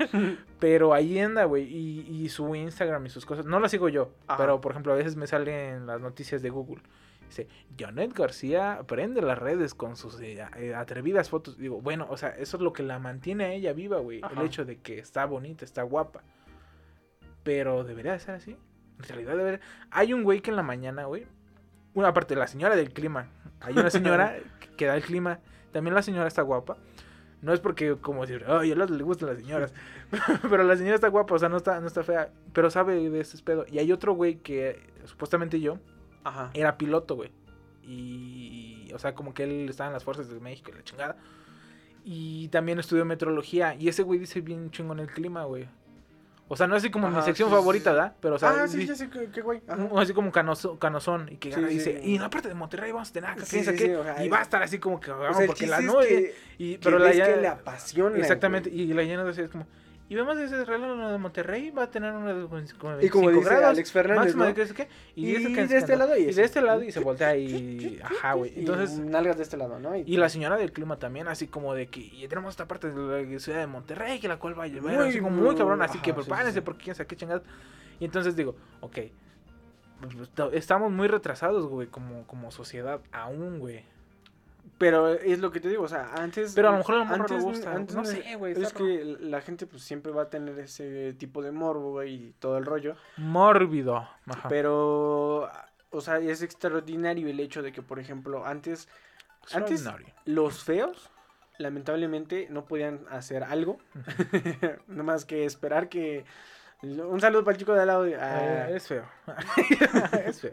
pero ahí anda, güey, y, y su Instagram y sus cosas, no la sigo yo, Ajá. pero por ejemplo a veces me salen las noticias de Google. Dice, Janet García prende las redes con sus eh, eh, atrevidas fotos. Digo, bueno, o sea, eso es lo que la mantiene a ella viva, güey. El hecho de que está bonita, está guapa. Pero debería de ser así. En realidad debería. Hay un güey que en la mañana, güey. Una parte, la señora del clima. Hay una señora que- da el clima. También la señora está guapa. No es porque como decir, ay, a le gustan las señoras. pero la señora está guapa, o sea, no está, no está fea. Pero sabe de este pedo. Y hay otro güey que supuestamente yo Ajá. era piloto, güey. Y, o sea, como que él estaba en las fuerzas de México y la chingada. Y también estudió meteorología. Y ese güey dice bien chingón el clima, güey. O sea, no así como mi Ajá, sección sí, sí, favorita, sí. ¿verdad? Pero, o sea, ah, sí, ya sé qué, güey. Ajá. así como canoso- canosón. Y que Sí, gana, sí, dice, sí. y en la parte de Monterrey vamos a tener acá, Sí, quién sabe sí, qué". sí, o sea, y es- va a estar así como que, O vamos, sea, el porque chiste la es nube. que- y, que pero la ves ya- que le apasiona, Exactamente. güey. Y la llena de es como, y vemos ese reloj de Monterrey, va a tener una de como Y como 25 dice grados. Alex Fernández, ¿no? Y, Y eso que- de este lado y y de este lado y se voltea y ajá, güey. Y Entonces nalgas de este lado, ¿no? y la señora del clima también, así como de que y tenemos esta parte de la ciudad de Monterrey, que la cual va a llevar, Muy, así como muy cabrón, así ajá, que sí, sí, prepárense sí. porque quién sabe qué chingados. Y entonces digo, ok, pues, pues, estamos muy retrasados, güey, como, como sociedad, aún, güey. Pero es lo que te digo, o sea, antes... Pero a lo mejor a la morra le antes- gusta, antes no sé, güey, Es está que la gente pues siempre va a tener ese tipo de morbo, güey, y todo el rollo. Mórbido. Ajá. Pero, o sea, es extraordinario el hecho de que, por ejemplo, antes, antes los feos, lamentablemente, no podían hacer algo. no más que esperar que... Un saludo para el chico de al lado. de- ah, Eh, es feo. es feo.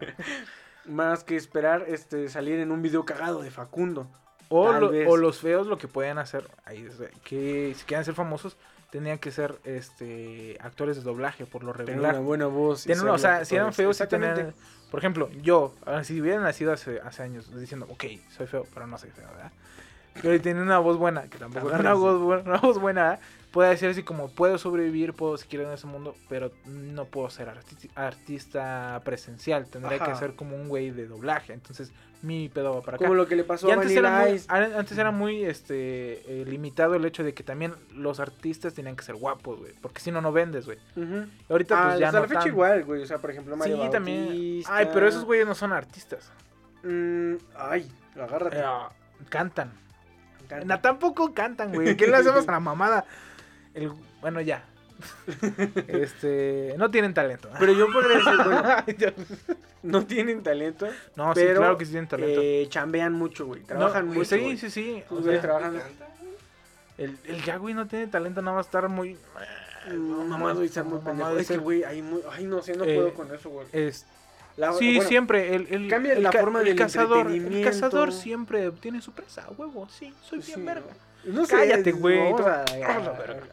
Más que esperar este salir en un video cagado de Facundo. O, lo- los feos lo que pueden hacer, ahí que si quieren ser famosos, tenían que ser este actores de doblaje por lo regular. una buena voz. Tienen una- o sea, si eran feos, Exactamente. tenían- Por ejemplo, yo, ah, si hubiera nacido hace, hace años diciendo, ok, soy feo, pero no soy feo, ¿verdad? Pero tiene una voz buena, que tampoco es una voz, buena, una voz buena. Puede decir así como, puedo sobrevivir, puedo seguir en ese mundo, pero no puedo ser arti- artista presencial, tendría que ser como un güey de doblaje, entonces mi pedo va para acá. Como lo que le pasó Y a antes era, muy, antes era muy este eh, limitado el hecho de que también los artistas tenían que ser guapos, güey. Porque si no, no vendes, güey. Y Ahorita Ah, pues ya hasta no la fecha tan. igual, güey. O sea, por ejemplo, Mario Sí, también. Ay, pero esos güeyes no son artistas. Mm, ay, agárrate. Eh, cantan. Encanta. Na- tampoco cantan, güey. ¿Qué le hacemos a la mamada? El, bueno, ya. este, no tienen talento. Pero yo podría decir, bueno, no tienen talento. no, sí, pero, claro que sí tienen talento. Eh, chambean mucho, güey. Trabajan No, mucho. Sí, güey. sí, sí. Esos o sea, trabajan. el, el ya, güey, no tiene talento, nada más estar muy. No, mamado y ser muy mamado pendejo. Es que, güey, hay muy... Ay, no sé, no Eh, puedo con eso, güey. Es, La- sí, bueno, siempre. El, el, cambia el la forma el del cazador, El cazador siempre tiene su presa, huevo. Sí, soy bien sí, verga. No sé, Cállate, güey, a-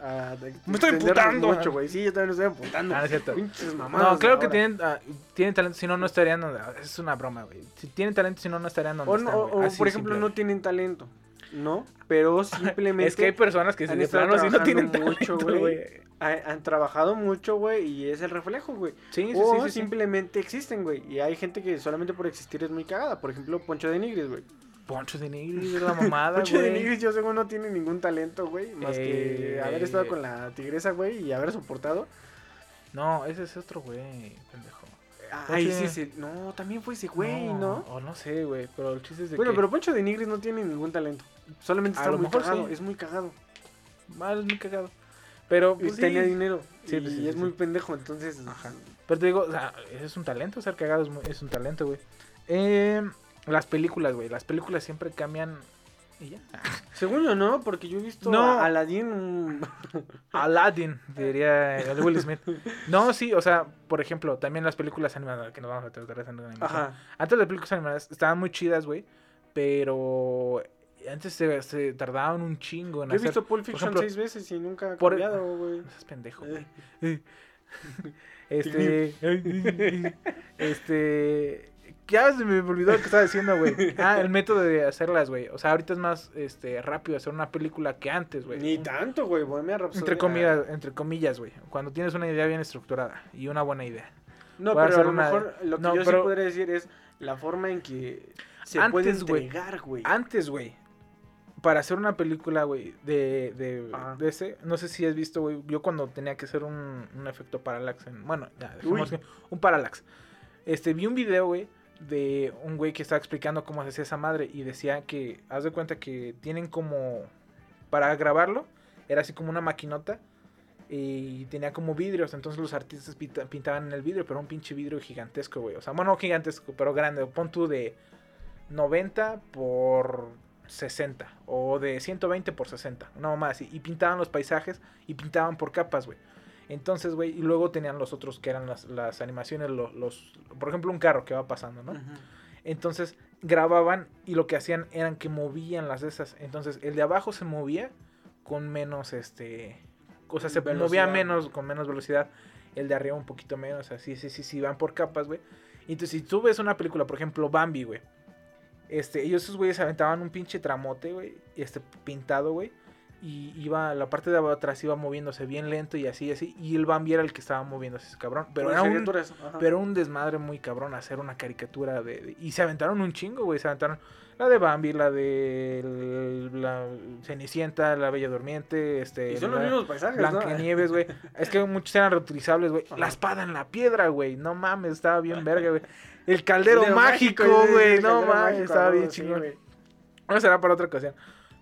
a a- Me estoy emputando, mucho, ah. güey. Sí, yo también me estoy apuntando. Ah, no es cierto. Pinches mamadas No, claro que tienen, ah, tienen talento, si no, no estarían donde. Es una broma, güey. Si tienen talento, si no, no estarían donde O, están, no- o, Así por ejemplo, simple. no tienen talento, ¿no? Pero simplemente Es que hay personas que han de plano si no tienen mucho, talento, güey. güey. ha- han trabajado mucho, güey, y es el reflejo, güey. Sí, sí, o sí, sí, sí. simplemente existen, güey. Y hay gente que solamente por existir es muy cagada. Por ejemplo, Poncho de Nigris, güey. Poncho de Nigris, es la mamada, Poncho de. Nigris, yo según no tiene ningún talento, güey. Más que Eh, haber estado con la tigresa, güey, y haber soportado. No, ese es otro güey, pendejo. Ay, tiene- sí, sí. No, también fue ese güey, ¿no? O no sé, güey, pero el chiste es de Bueno, que... pero Poncho de Nigris no tiene ningún talento. Solamente A está lo muy mejor cagado. sí. Es muy cagado. Mal, es muy cagado. Pero, Y pues, tenía sí. dinero. Sí, y pues, sí, es muy pendejo, entonces. Ajá. Pero te digo, o sea, es un talento, ser cagado es, muy- es un talento, güey. Eh, las películas, güey, las películas siempre cambian y ya. Según yo, no, porque yo he visto No. a Aladdin. Aladdin, diría el Will Smith. No, sí, o sea, por ejemplo, también las películas animadas, que nos vamos a tratar de animación. Ajá. Antes las películas animadas estaban muy chidas, güey, pero antes se, se tardaban un chingo en Yo he visto Pulp Fiction ejemplo, seis veces y nunca ha por- cambiado, güey. No seas pendejo, Eh. güey. Este. este. Ya se me olvidó lo que estaba diciendo, güey. Ah, el método de hacerlas, güey. O sea, ahorita es más este, rápido hacer una película que antes, güey. Ni tanto, güey. Entre comillas, entre comillas, güey. Cuando tienes una idea bien estructurada y una buena idea. No, voy pero a lo una- mejor lo que No, yo pero- sí podría decir es la forma en que se Antes, puede güey. entregar, güey. Antes, güey. Para hacer una película, güey, de, de, Ajá. de ese, no sé si has visto, güey, yo cuando tenía que hacer un, un efecto parallax, en, bueno, ya, que- un parallax. Este, vi un video, güey, de un güey que estaba explicando cómo se hacía esa madre y decía que, haz de cuenta que tienen como, para grabarlo, era así como una maquinota y tenía como vidrios, entonces los artistas pinta- pintaban en el vidrio, pero un pinche vidrio gigantesco, güey, o sea, bueno, no gigantesco, pero grande, pon tú de 90 por 60 o de 120 por 60, una mamá así. Y pintaban los paisajes y pintaban por capas, güey. Entonces, güey, y luego tenían los otros que eran las, las animaciones, los, los- por ejemplo, un carro que va pasando, ¿no? Entonces, grababan y lo que hacían eran que movían las de esas. Entonces, el de abajo se movía con menos, este... O sea, se movía menos, con menos velocidad. El de arriba un poquito menos, así, sí, sí, sí, van por capas, güey. Entonces, si tú ves una película, por ejemplo, Bambi, güey. Este, ellos esos güeyes aventaban un pinche tramote, güey. Este, pintado, güey. Y iba, la parte de atrás iba moviéndose bien lento y así, así. Y el Bambi era el que estaba moviéndose ese cabrón. Pero era un, pero un desmadre muy cabrón hacer una caricatura de, de- Y se aventaron un chingo, güey. Se aventaron la de Bambi, la de la Cenicienta, la Bella Durmiente, este... Y son la- los mismos paisajes. Blancanieves, güey. Es que muchos eran reutilizables, güey. La espada en la piedra, güey. No mames, estaba bien verga, güey. El caldero mágico, sí, sí, güey. No mames, estaba bien sí, chingón. güey. No será para otra ocasión.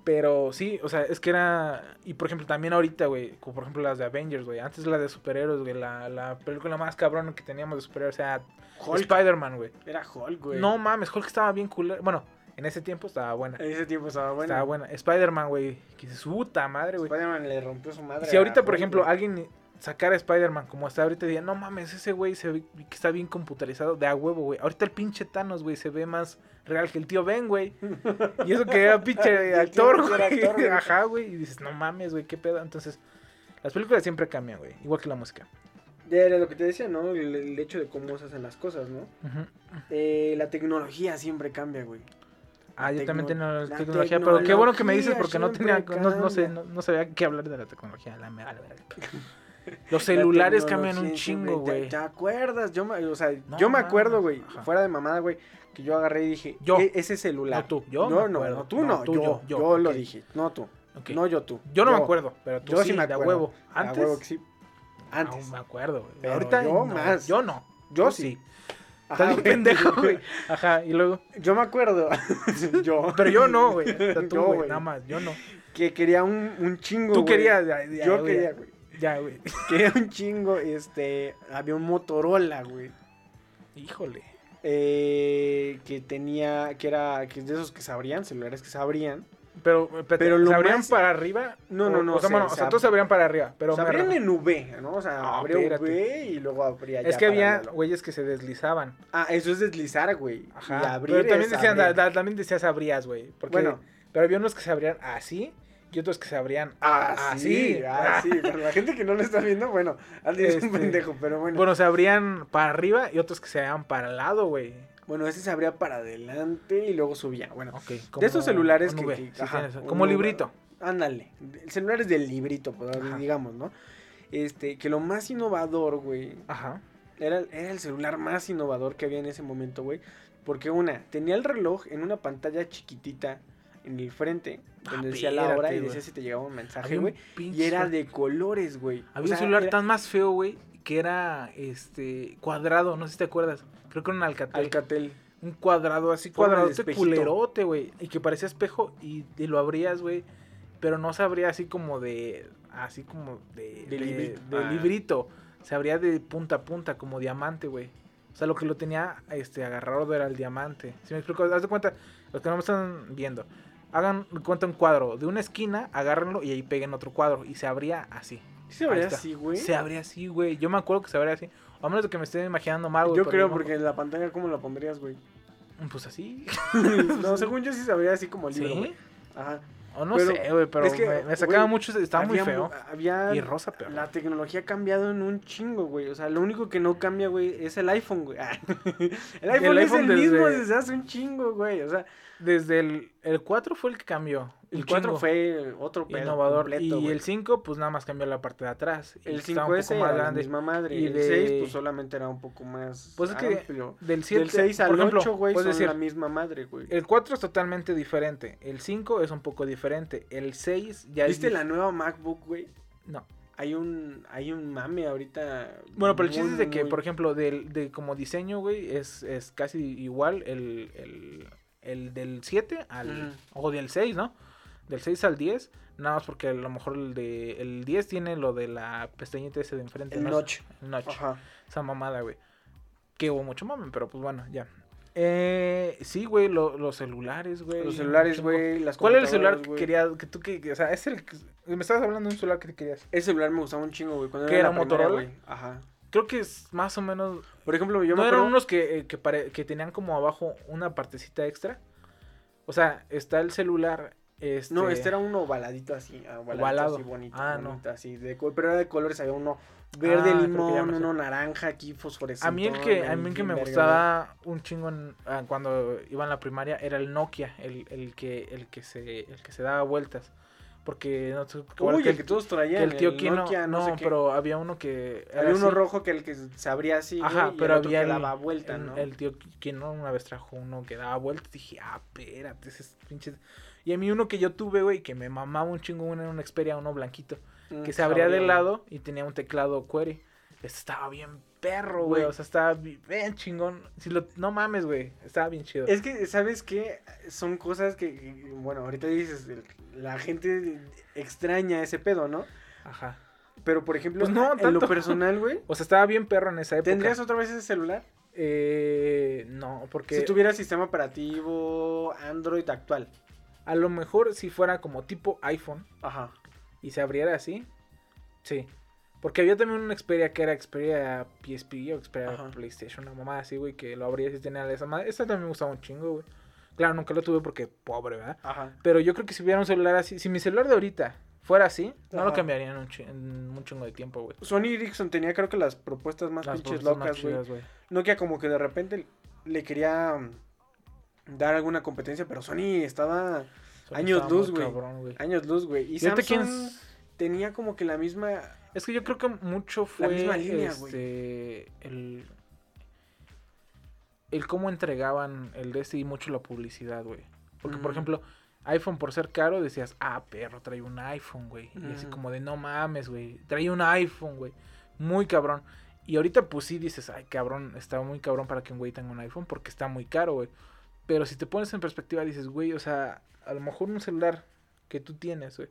Pero sí, o sea, es que era. Y por ejemplo, también ahorita, güey. Como por ejemplo las de Avengers, güey. Antes la de superhéroes, güey. La, la película más cabrón que teníamos de superhéroes era. Spider-Man, güey. Era Hulk, güey. No mames, Hulk estaba bien cool. Bueno, en ese tiempo estaba buena. En ese tiempo estaba bueno. Estaba buena. Spider-Man, güey. Que es su puta madre, güey. Spider-Man le rompió su madre. Si ahorita, por Hulk, ejemplo, alguien sacara a Spider-Man como está ahorita, diría, no mames, ese güey se ve que está bien computarizado de a huevo, güey. Ahorita el pinche Thanos, güey, se ve más real que el tío Ben, güey. Y eso que era pinche actor, güey. Ajá, güey. Y dices, no mames, güey, qué pedo. Entonces, las películas siempre cambian, güey. Igual que la música. Era lo que te decía, ¿no? El, el hecho de cómo se hacen las cosas, ¿no? Eh, la tecnología siempre cambia, güey. Ah, yo también tengo la tecnología, pero qué bueno que me dices porque no tenía, no, no sé, no, no sabía qué hablar de la tecnología. La vale verga. Los celulares La cambian un chingo, güey. ¿Te, te acuerdas? Yo, me- o sea, No yo me acuerdo, güey, ajá. fuera de mamada, güey, que yo agarré y dije, Yo. "E- ese celular. No tú, yo No, no, no, tú No, no, tú, yo, yo, yo, yo, lo dije, no tú, no yo tú. Yo no me acuerdo, pero tú yo sí, sí me de acuerdo. huevo. Antes, huevo que sí. Antes. aún me acuerdo, güey. Ahorita yo no, más. Yo no. Yo sí. Estás bien pendejo, güey. Ajá, y luego. Yo me acuerdo. yo. Pero yo no, güey. O sea, Tú, Yo, güey, nada más. Yo no. Que quería un, un chingo, Tú querías. ya, ya, Yo quería, güey. Ya, güey. Quería un chingo, este, había un Motorola, güey. Híjole. eh, que tenía, que era, que es de esos que se abrían, celulares que se abrían. Pero, espérate, Pero lo ¿se abrían más- para arriba? No, no, no, O sea, bueno, o todos se abrían para arriba. Pero se abrían en V, ¿no? O sea, Ah, abría. V y luego abría Es ya que para había güeyes que se deslizaban. Ah, eso es deslizar, güey. Y Ajá. abrir pero también es decían, abrir. da- da- también decías abrías, güey. Porque, Bueno. Pero había unos que se abrían así y otros que se abrían Ah, así. sí, ah, sí. Pero la gente que no lo está viendo, bueno, Andy es un Este, pendejo, pero bueno. Bueno, se abrían para arriba y otros que se abrían para el lado, güey. Bueno, ese se abría para adelante y luego subía. Bueno, de esos celulares que, V, que- sí ajá, tienes- un como librito. Ándale, celulares del librito, pues, digamos, ¿no? Este, que lo más innovador, güey, Ajá. era, era el celular más innovador que había en ese momento, güey. Porque una, tenía el reloj en una pantalla chiquitita en el frente, Ah, donde decía la hora y decía si te llegaba un mensaje, güey. Y era de colores, güey. O Había sea, un celular era tan más feo, güey, que era este cuadrado, no sé si te acuerdas. Creo que era un Alcatel. Alcatel. un cuadrado así, cuadradote culerote, güey. Y que parecía espejo y, y lo abrías, güey. Pero no se abría así como de. Así como de. De librito. de Ah. librito. Se abría de punta a punta, como diamante, güey. O sea, lo que lo tenía este, agarrado era el diamante. Si me explico? Haz de cuenta, los que no me están viendo. Hagan cuenta un cuadro de una esquina, agárrenlo y ahí peguen otro cuadro. Y se abría así. ¿Sí se abría así, güey? Se abría así, güey. Yo me acuerdo que se abría así. A menos que me esté imaginando mal, güey. Yo pero creo no- porque en la pantalla, ¿cómo la pondrías, güey? Pues así. no, según yo sí se abría así como el libro, ¿Sí? Ajá. O no Pero sé, güey, pero es que, me, me sacaba mucho, estaba muy feo. Había... Y rosa peor. La tecnología ha cambiado en un chingo, güey. O sea, lo único que no cambia, güey, es el iPhone, güey. El iPhone, es el mismo desde- desde hace un chingo, güey. O sea, Desde el, el 4 fue el que cambió. el un 4 chingo. fue otro pedo innovador. completo, y güey. el 5, pues nada más cambió la parte de atrás. El estaba 5S era la grande. misma madre. Y el de- 6, pues solamente era un poco más Pues es que amplio. Del 7 Del 6 al por ejemplo, 8, güey, son decir, la misma madre, güey. El 4 es totalmente diferente. El 5 es un poco diferente. El 6 ya ¿Viste es. la nueva MacBook, güey? No. Hay un, hay un mame ahorita. Bueno, pero el chiste es de que, muy- por ejemplo, del, de como diseño, güey, es, es casi igual el, el, el del 7 al. O del 6, ¿no? Del 6 al 10. Nada más porque a lo mejor el de el 10 tiene lo de la pestañita ese de enfrente. El ¿no? notch. El notch. Ajá. Esa mamada, güey. Que hubo mucho mame, pero pues bueno, ya. Eh, sí, güey, lo- los celulares, güey. Los celulares, güey. las ¿Cuál era el celular que querías? Que tú que, o sea, es el que- me estabas hablando de un celular que te querías. Ese celular me gustaba un chingo, güey. Cuando ¿Qué era era, Motorola? güey. Ajá. Creo que es más o menos. Por ejemplo, yo ¿No me eran unos que, eh, que, pare- que tenían como abajo una partecita extra? O sea, está el celular. Este... No, este era uno ovaladito así, ah, ovaladito Ovalado. así bonito, Ah, no. bonito, así, de, pero era de colores, había uno verde Ah, limón, uno naranja aquí fosforescente. A mí el que, a mí el que me gustaba un chingo en- ah, cuando iba en la primaria era el Nokia, el, el que el que se el que se daba vueltas. Porque no sé, Uy, que el que todos que traían, el tío el Kino, Nokia, no, no, sé pero había uno que había uno así. rojo que el que se abría así, Ajá, güey, y pero el otro había que el, daba vuelta, el- ¿no? el tío Kino una vez trajo uno que daba vueltas. Dije, ah, espérate, ese es pinche. Y a mí uno que yo tuve, güey, que me mamaba un chingo, uno era una Xperia, uno blanquito. Mm, que se abría de lado y tenía un teclado query. Este estaba bien perro, güey. O sea, estaba bi- bien chingón. Si lo, no mames, güey. Estaba bien chido. Es que, ¿sabes qué? Son cosas que, que, bueno, ahorita dices, el- la gente extraña ese pedo, ¿no? Ajá. Pero, por ejemplo, Pues no, en lo personal, güey, O sea, estaba bien perro en esa época. ¿tendrías otra vez ese celular? Eh, no, porque Si tuviera sistema operativo Android actual. a lo mejor si fuera como tipo iPhone Ajá. y se abriera así, sí. Porque había también una Xperia que era Xperia PSP o Xperia Ajá. PlayStation, una mamá así, güey, que lo abrías y tenía esa madre. Esa también me gustaba un chingo, güey. Claro, nunca lo tuve porque pobre, ¿verdad? Ajá. Pero yo creo que si hubiera un celular así, si mi celular de ahorita fuera así, no lo cambiaría en un, chi- en un chingo de tiempo, güey. Sony Ericsson tenía creo que las propuestas más Las pinches propuestas locas, güey. güey. Nokia como que de repente le quería mm, dar alguna competencia, pero Sony estaba Solo Años estaba luz, güey. años luz, güey. Y ¿Y ahorita Samsung quién? Tenía como que la misma... Es que yo creo que mucho fue misma línea, güey. este el el cómo entregaban el de este y mucho la publicidad, güey. Porque por ejemplo, iPhone por ser caro decías, "Ah, perro, trae un iPhone, güey." Y así como de, "No mames, güey, trae un iPhone, güey." Muy cabrón. Y ahorita pues sí dices, "Ay, cabrón, está muy cabrón para que un güey tenga un iPhone porque está muy caro, güey." Pero si te pones en perspectiva dices, "Güey, o sea, a lo mejor un celular que tú tienes, güey,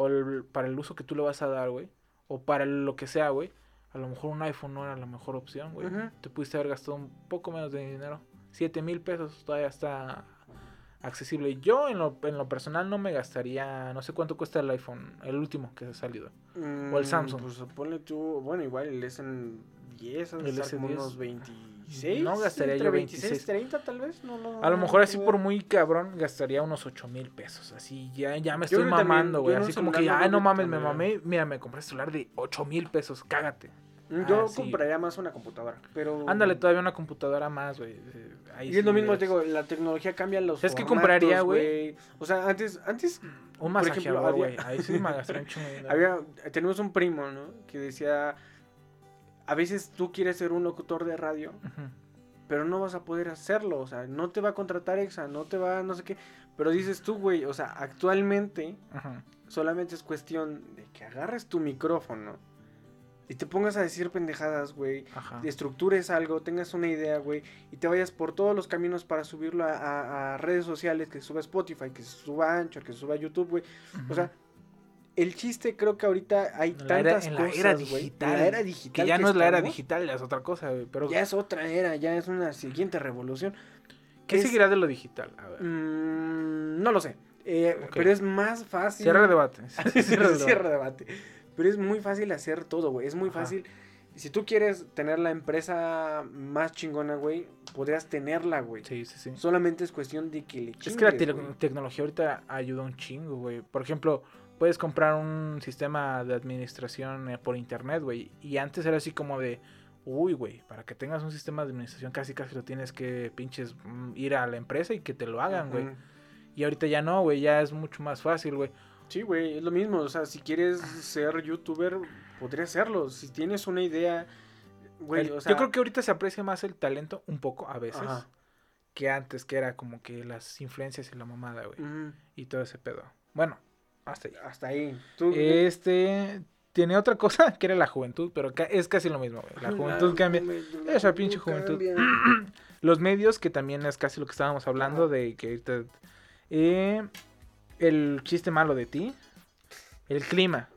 o el- para el uso que tú le vas a dar, güey, o para lo que sea, güey, a lo mejor un iPhone no era la mejor opción, güey. Te pudiste haber gastado un poco menos de dinero. 7 mil pesos todavía está accesible. Yo en lo, en lo personal no me gastaría, no sé cuánto cuesta el iPhone, el último que ha salido. O el mm, Samsung. Pues ponle tú, bueno, igual el S10, El el S10. S10. unos 26. No gastaría entre yo 26, 30 tal vez. No, no, A lo mejor así por muy cabrón gastaría unos 8 mil pesos. Así ya, ya me Yo estoy que mamando, güey. Así como que, ay, no que mames, me mamé. Mira, me compré celular de 8 mil pesos, cágate. Mm, Yo Ah, sí. compraría más una computadora, pero... Ándale, todavía una computadora más, güey. Eh, Y es lo mismo, te digo, la tecnología cambia los ¿Sabes qué formatos, compraría, güey? O sea, antes, antes Un masajeador, había- güey. Ahí sí me dinero. había, tenemos un primo, ¿no? Que decía, a veces tú quieres ser un locutor de radio, pero no vas a poder hacerlo, o sea, no te va a contratar Exa, no te va, no sé qué, pero dices tú, güey, o sea, actualmente solamente es cuestión de que agarres tu micrófono y te pongas a decir pendejadas, güey, Ajá. estructures algo, tengas una idea, güey, y te vayas por todos los caminos para subirlo a, a- a redes sociales, que se suba a Spotify, que se suba a Anchor, que se suba a YouTube, güey. O sea, el chiste creo que ahorita hay la era, tantas en la cosas, era güey, digital. la era digital. Que ya no es la era digital, ya es otra cosa, güey. Pero, Ya es otra era, ya es una siguiente revolución. ¿qué es- seguirá de lo digital? A ver. Mm, no lo sé, eh, pero es más fácil. Cierra el debate. Cierra, Cierra el debate. Pero es muy fácil hacer todo, güey. Es muy Ajá. fácil. Si tú quieres tener la empresa más chingona, güey, podrías tenerla, güey. Sí, sí, sí. Solamente es cuestión de que le Es que la chingues, te- tecnología ahorita ayuda un chingo, güey. Por ejemplo, puedes comprar un sistema de administración eh, por internet, güey. Y antes era así como de, uy, güey, para que tengas un sistema de administración casi casi lo tienes que pinches mm, ir a la empresa y que te lo hagan, güey. Y ahorita ya no, güey, ya es mucho más fácil, güey. Sí, güey, es lo mismo. O sea, si quieres ser youtuber, podrías hacerlo. Si tienes una idea, güey, El- o sea. Yo creo que ahorita se aprecia más el talento, un poco a veces, Ajá. que antes, que era como que las influencias y la mamada, güey. Y todo ese pedo. Bueno, hasta ahí. Hasta ahí. Tú, Este tiene otra cosa que era la juventud, pero es casi lo mismo, güey. La juventud cambia. Esa pinche juventud. Los medios, que también es casi lo que estábamos hablando, Ajá. de que ahorita. eh, el chiste malo de ti. El clima.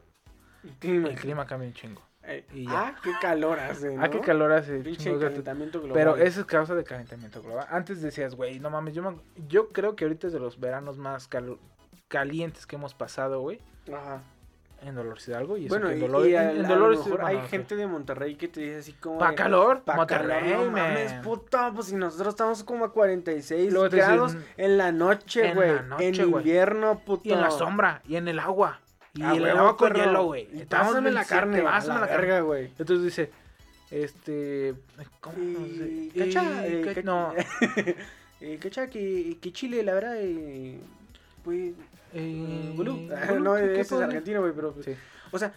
Clima. El clima cambia un chingo. Eh, Y ah, qué calor hace, ¿no? Ah, qué calor hace. Pinche calentamiento global. Pero eso es causa de calentamiento global. Antes decías, güey, no mames, yo, me- yo creo que ahorita es de los veranos más calo- calientes que hemos pasado, güey. Ajá. en Dolores Hidalgo. Y eso Bueno, que en Dolores, y en- a, en a lo Dolores mejor hay gente de Monterrey que te dice así como... Pa' calor, Pa' Monterrey, calor, no mames, puta, pues si nosotros estamos como a 46 Luego grados en la noche, en güey. la En, noche, güey. invierno, puta. Y en la sombra, y en el agua. Y Ah, el agua con perro. hielo, güey. Estábamos Pásame la 27, carne, pásame la la verga, güey. Entonces dice, este... ¿Cómo? Y, se- cacha, eh, no, eh, cacha, que, que Chile, la verdad, eh, pues, eh, boludo. boludo, no, ¿qué- qué ese es argentino, güey, pero, pues, Sí. o sea,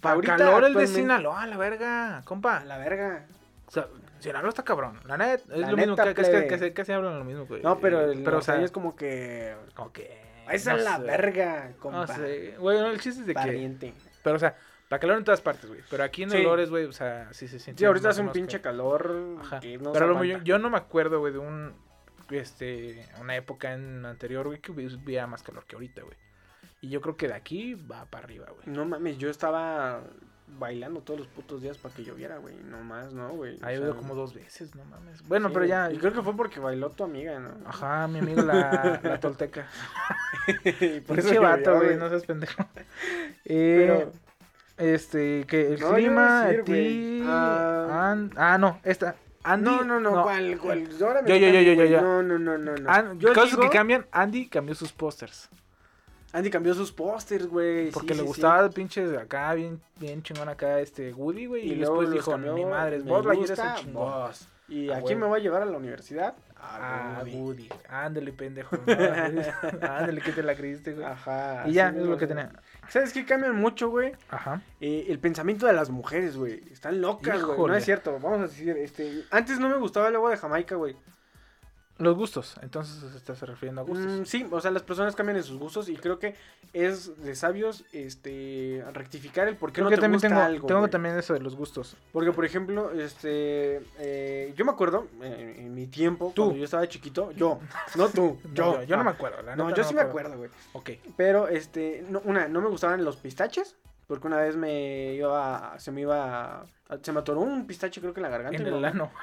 Pa' ahorita, calor el de Sinaloa, la verga, compa. la verga. O sea, Sinaloa está cabrón. La neta, es La lo mismo, que, que, que, que casi hablan lo mismo, güey. No, pero el pero, o sea, es como que, como que... esa no es la sé. verga, compa. No sé. Bueno, el chiste es de que... Pariente. Pero, o sea, para calor en todas partes, güey. Pero aquí en Sí. Dolores, güey, o sea, sí se siente. Sí, ahorita hace un pinche que- calor Ajá. que no Pero se lo yo, yo no me acuerdo, güey, de un. Este. Una época en anterior, güey, que hubiera más calor que ahorita, güey. Y yo creo que de aquí va para arriba, güey. No mames, yo estaba bailando todos los putos días para que lloviera, güey. No más, ¿no, güey? Ha llovido sea, como dos veces, no mames. Bueno, sí, pero ya. Y creo que fue porque bailó tu amiga, ¿no? Ajá, mi amigo la, la tolteca. Y por eso vato, güey, no seas pendejo. Eh, Pero- Este, que el No, a clima, decir, a güey, ti. ah, ah, no, esta. Andy. No, no, no, ¿cuál, cuál? Ahora me Yo, yo, yo, yo, yo, yo. No, no, no, no, no. An- yo cosas digo- que cambian, Andy cambió sus pósters. Andy cambió sus pósters, güey. sí, Porque le sí, gustaba el pinche de acá, bien, bien chingón acá, este Woody, güey. Y, luego después dijo, cambió, mi madre, vos la gusta, el chingón. vos. ¿Y A a quién huevo. me voy a llevar a la universidad? Ah, Woody. Ándale, pendejo. no, Ándale, que te la creíste, güey. Ajá. Y ya, es lo que tenía. ¿Sabes qué cambian mucho, güey? Ajá. Eh, el pensamiento de las mujeres, güey. Están locas, güey. No es cierto. Vamos a decir, este. Antes no me gustaba el agua de Jamaica, güey. Los gustos. Entonces se está refiriendo a gustos. Mm, sí, o sea, las personas cambian en sus gustos y creo que es de sabios, este, rectificar el por qué Creo no que te también gusta tengo, algo. tengo güey. también eso de los gustos. Porque, por ejemplo, este, eh, yo me acuerdo eh, en mi tiempo, Tú. cuando yo estaba chiquito, yo, no tú, No, yo, yo, yo no me acuerdo. la No, yo sí me acuerdo, güey. Ok. Pero, este, no, una, no me gustaban los pistaches. Porque una vez me iba, se me iba, a- se me atoró un pistache creo que en la garganta. En el no- ano.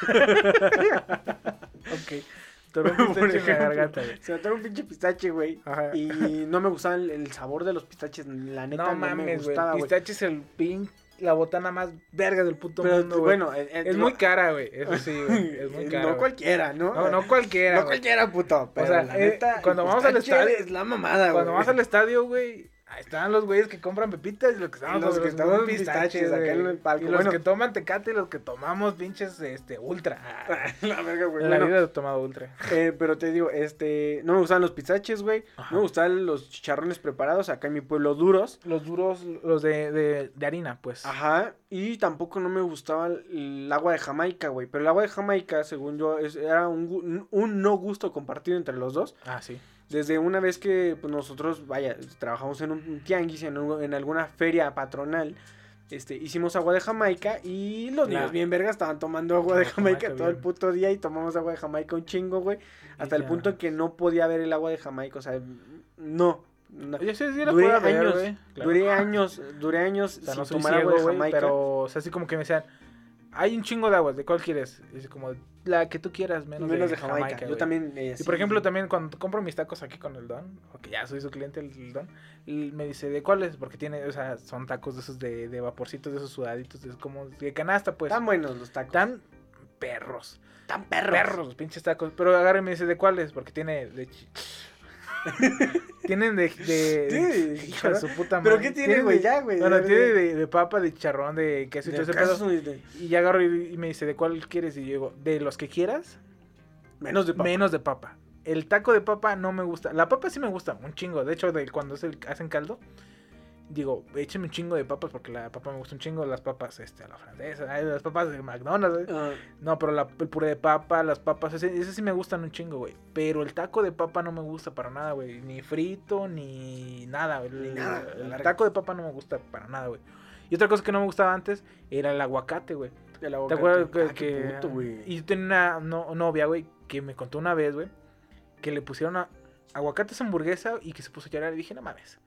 ok. En la garganta, güey. Se me atoró un pinche pistache, güey. Ajá. Y no me gustaba el, el sabor de los pistaches, la neta No no, me mames, güey. gustaba, güey. Pistache es el pin, la botana más verga del puto Pero mundo, güey. bueno, eh, eh, Es muy cara, güey. Eso sí, güey. Es muy cara. No güey. cualquiera, ¿no? No, no cualquiera. No güey. cualquiera, puto. Pero sea, la eh, neta, cuando vamos al estadio- Es la mamada, Cuando güey. vas al estadio, güey, ahí están los güeyes que compran pepitas y los que estamos los que estamos pistaches acá güey. en el palco. Y los Bueno. que toman tecate y los que tomamos pinches este ultra. la verga, güey. La Bueno, vida he tomado ultra. eh, pero te digo, este, no me gustaban los pistaches, güey. Ajá. No me gustaban los chicharrones preparados acá en mi pueblo duros. Los duros, los de, de, de harina, pues. Ajá, y tampoco no me gustaba el agua de Jamaica, güey. Pero el agua de Jamaica, según yo, es- era un, un no gusto compartido entre los dos. Ah, sí. Desde una vez que pues, nosotros, vaya, trabajamos en un tianguis, en, un- en alguna feria patronal, este, hicimos agua de Jamaica y los niños bien vergas estaban tomando agua de Jamaica, Jamaica, todo el puto día y tomamos agua de Jamaica un chingo, güey. Hasta el punto en que no podía ver el agua de Jamaica, o sea, no. no. Yo sí la Duré puedo ver, años, güey. Claro. duré años, duré años O sea, sin no tomar agua de Jamaica. pero, o sea, así como que me decían, hay un chingo de aguas, ¿de cuál quieres? Es como, la que tú quieras, menos, menos de, de Jamaica. Yo también. eh, Y sí, por ejemplo, también cuando compro mis tacos aquí con el Don, porque ya soy su cliente, el, el Don, me dice, ¿de cuáles? Porque tiene, o sea, son tacos de esos de, de vaporcitos, de esos sudaditos, de, como de canasta, pues. Tan buenos los tacos. Tan perros. tan perros. Perros, los pinches tacos. Pero agarra y me dice, ¿de cuáles? Porque tiene de... Tienen de... de Sí, hijo de su puta ¿Pero madre. qué tiene, Tienen güey? Ya, güey. Bueno, tiene de- de, papa, de chicharrón, de queso y todo ese pedo. y ya agarro y, y me dice, ¿de cuál quieres? Y yo digo, de los que quieras, Menos de papa. menos de papa. El taco de papa no me gusta. La papa sí me gusta, un chingo. De hecho, de cuando hacen caldo, digo, écheme un chingo de papas porque la papa me gusta un chingo. Las papas este, a la francesa, las papas de McDonald's. Ah, No, pero la- el puré de papa, las papas, ese, ese sí me gustan un chingo, güey. Pero el taco de papa no me gusta para nada, güey. Ni frito, ni nada, güey. Ni El- nada, taco de papa no me gusta para nada, güey. Y otra cosa que no me gustaba antes era el aguacate, güey. el ¿Te aguacate. acuerdas que, Ah, qué que- puto, güey. y yo tenía una no- novia, güey, que me contó una vez, güey, que le pusieron a- aguacate a su hamburguesa y que se puso a llorar y dije, no mames.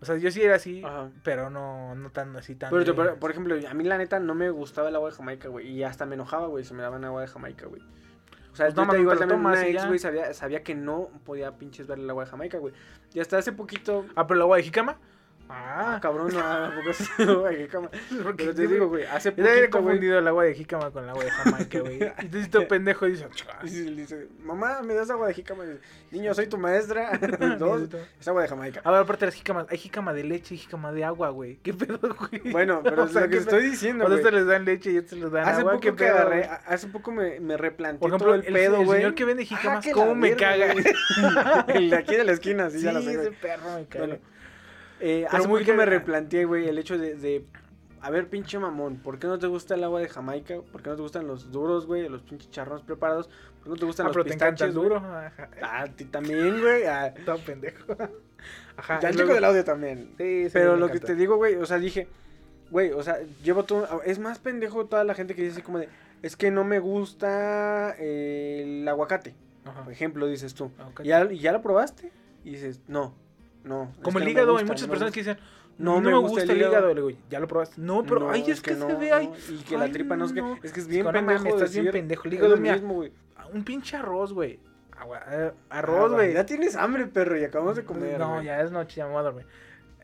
O sea, yo sí era así, Ajá. pero no, no tan así tan. Pero, de- por, por ejemplo, a mí la neta no me gustaba el agua de Jamaica, güey. Y hasta me enojaba, güey, si me daban agua de Jamaica, güey. O sea, Pues yo no, te digo, lo también una ex, güey, sabía, sabía que no podía pinches ver el agua de Jamaica, güey. Y hasta hace poquito... Ah, pero el agua de jicama. Ah, Ah, cabrón, no, ¿a poco es agua de jícama? Pero te digo, güey, hace yo poquito, güey. confundido el agua de jícama con el agua de Jamaica, güey. Y entonces todo pendejo dice. Y le dice, mamá, ¿me das agua de jícama? Y dice, Niño, soy tu maestra. Dos, es agua de Jamaica. A ver, aparte de las jícamas, hay jícama de leche y jícama de agua, güey. ¿Qué pedo, güey? Bueno, pero O es sea, lo que ¿qué estoy pedo? diciendo, sea, güey. estos les dan leche y estos les dan Hace agua. poco ¿Qué que pedo, agarré, hace poco me, me replanteé Por ejemplo, todo el el, pedo, el güey. señor que vende Ah, jícamas, que ¿cómo la me caga? el de aquí de la esquina, sí, ya lo sé, perro me caga. Eh, Pero hace muy poquito me replanteé, güey, el hecho de, de, a ver, pinche mamón, ¿por qué no te gusta el agua de Jamaica? ¿Por qué no te gustan los duros, güey, los pinches charrones preparados? ¿Por qué no te gustan ah, los pero pistaches. Ah, a ti también, güey. Ah, Todo pendejo. Ajá. ya el chico del audio también. Sí, sí, Pero lo que te digo, güey, o sea, dije, güey, o sea, llevo todo. Es más pendejo toda la gente que dice así como de, es que no me gusta eh, el aguacate. Ajá. Por ejemplo, dices tú. Ok. ¿Y ya, y ya lo probaste? Y dices, no, no. es Como que el no hígado, gusta, hay muchas no personas gusta". que dicen, No no, me gusta gusta el hígado". Le digo, ya lo probaste. No, pero ay, es que, se ve ahí. Y que la tripa no es que. Es que es Es bien pendejo. estás bien pendejo. El es hígado, lo mira, mismo, güey. Un pinche arroz, güey. Eh, Ah, Arroz, güey. Ya tienes hambre, perro, y acabamos de comer. No, ya es noche, ya me voy a dormir.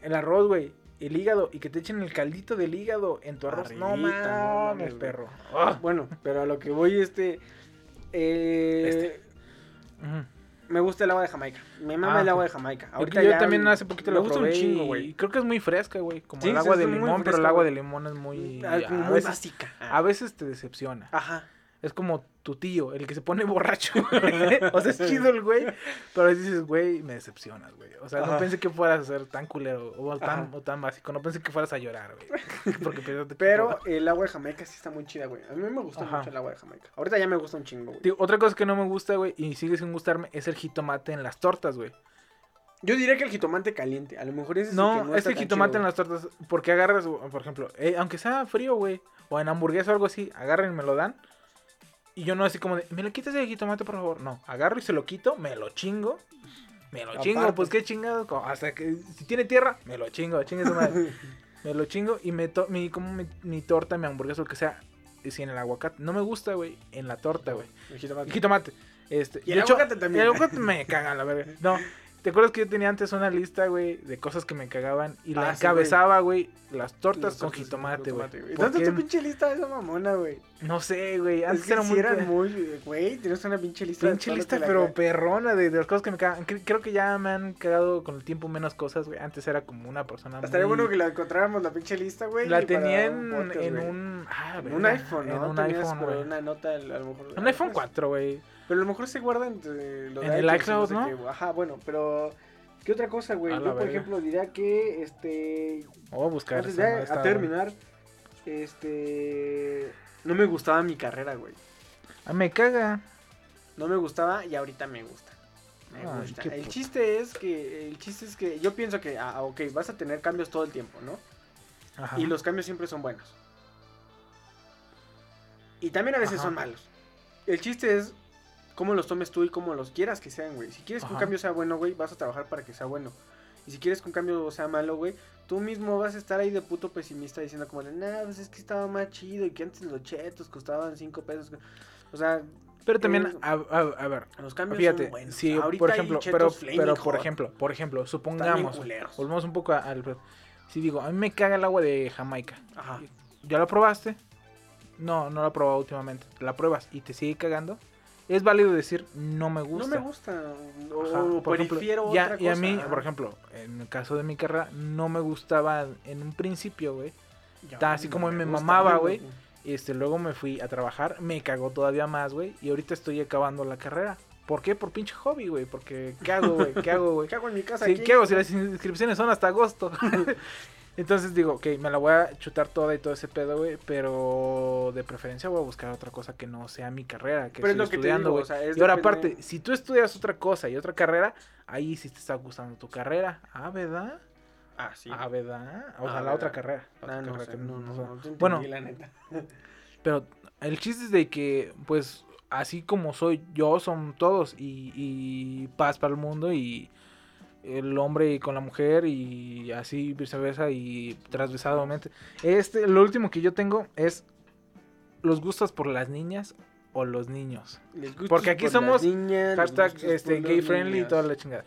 El arroz, güey. El hígado. Y que te echen el caldito del hígado en tu arroz. no Arribita, no mames, perro. Ah. Bueno, pero a lo que voy, este. eh, Este. Ujú. Me gusta el agua de Jamaica. Me mama Ah, el agua de Jamaica. Ahorita yo también hace poquito me lo gusta probé un chingo, y güey. creo que es muy fresca, güey. Como Sí, el agua de limón, pero el agua de limón es muy... A, veces, básica. a veces te decepciona. Ajá. Es como tu tío, el que se pone borracho. o sea, es chido el güey, pero ahí dices, güey, me decepcionas, güey. O sea, no pensé que fueras a ser tan culero o tan, o tan básico. No pensé que fueras a llorar, güey. Porque Pero el agua de Jamaica sí está muy chida, güey. A mí me gusta Ajá. mucho el agua de Jamaica. Ahorita ya me gusta un chingo, güey. Tío, otra cosa que no me gusta, güey, y sigue sin gustarme, es el jitomate en las tortas, güey. Yo diría que el jitomate caliente. A lo mejor ese es el No, que no es el jitomate chido, en las tortas, porque agarras, por ejemplo, eh, aunque sea frío, güey, o en hamburguesa o algo así, agarran y me lo dan. Y yo no así como de, ¿me le quitas el jitomate, por favor? No, agarro y se lo quito, me lo chingo. Me lo chingo, pues qué chingado. Hasta que si tiene tierra, me lo chingo, chingue su madre. me lo chingo y me to mi, como mi, mi torta, mi hamburguesa, lo que sea, y en el aguacate. No me gusta, güey, en la torta, güey. El jitomate. El jitomate. Este, Y el aguacate también. El aguacate me caga, la verga. No, ¿te acuerdas que yo tenía antes una lista, güey, de cosas que me cagaban? Y la Ah, sí, encabezaba, güey, las tortas con jitomate, güey. ¿Y ¿Por dónde tu pinche lista de esa mamona, güey? No sé, güey. Es Antes que era muy. eran muy... Güey, tienes una pinche lista. Pinche lista, la pero perrona de, de las cosas que me cagan. Cre- Creo que ya me han cagado con el tiempo menos cosas, güey. Antes era como una persona Estaría muy... bueno que la encontráramos la pinche lista, güey. La tenía un en, podcast, en un... Ah, En un iPhone, ¿no? En un Tenías iPhone, güey. una nota, a lo mejor. Un iPhone 4, güey. Pero a lo mejor se guarda entre los En de el iCloud, sé ¿no? güey. Ajá, bueno, pero... ¿Qué otra cosa, güey? Yo, por verga. ejemplo, diría que, este... A buscar. Antes de a terminar, este... No me gustaba mi carrera, güey. Ah, me caga. No me gustaba y ahorita me gusta. Me Ay, gusta. El chiste es que, el chiste es que yo pienso que, ah, ok, vas a tener cambios todo el tiempo, ¿no? Ajá. Y los cambios siempre son buenos. Y también a veces Ajá. son malos. El chiste es cómo los tomes tú y cómo los quieras que sean, güey. Si quieres que un cambio sea bueno, güey, vas a trabajar para que sea bueno. Y si quieres que un cambio sea malo, güey, tú mismo vas a estar ahí de puto pesimista diciendo como de, nah, pues es que estaba más chido y que antes los chetos costaban 5 pesos. O sea, Pero también, Eh, a, a- a ver, los cambios fíjate, son buenos. si, Ahorita por ejemplo, pero, pero por ejemplo, por ejemplo, supongamos, volvemos un poco al... Si digo, a mí me caga el agua de Jamaica. Ajá. ¿Ya la probaste? No, no la he probado últimamente. La pruebas y te sigue cagando. Es válido decir, no me gusta. No me gusta. O, Ajá, o por ejemplo, prefiero ya- otra y a mí, por ejemplo, en el caso de mi carrera, no me gustaba en un principio, güey. Ya, así como me gusta, mamaba, güey. Este, luego me fui a trabajar, me cagó todavía más, güey. Y ahorita estoy acabando la carrera. ¿Por qué? Por pinche hobby, güey. Porque, ¿qué hago, güey? ¿Qué hago, güey? ¿Qué hago en mi casa? Sí, aquí? ¿Qué hago si las inscripciones son hasta agosto? Entonces digo, ok, me la voy a chutar toda y todo ese pedo, güey. Pero de preferencia voy a buscar otra cosa que no sea mi carrera, que Pero es lo que estudiando, güey. o sea, es y ahora aparte, si tú estudias otra cosa y otra carrera, ahí sí te está gustando tu carrera. Ah, ¿verdad? Ah, sí. Ah, ¿verdad? O sea, Ah, la otra carrera. la otra no, carrera bueno, la neta. pero el chiste es de que, pues, así como soy yo, son todos. Y, y paz para el mundo y el hombre con la mujer y así viceversa y transversadamente. Este, lo último que yo tengo es los gustos por las niñas o los niños. Porque aquí por somos Hashtag este, gay friendly y toda la chingada.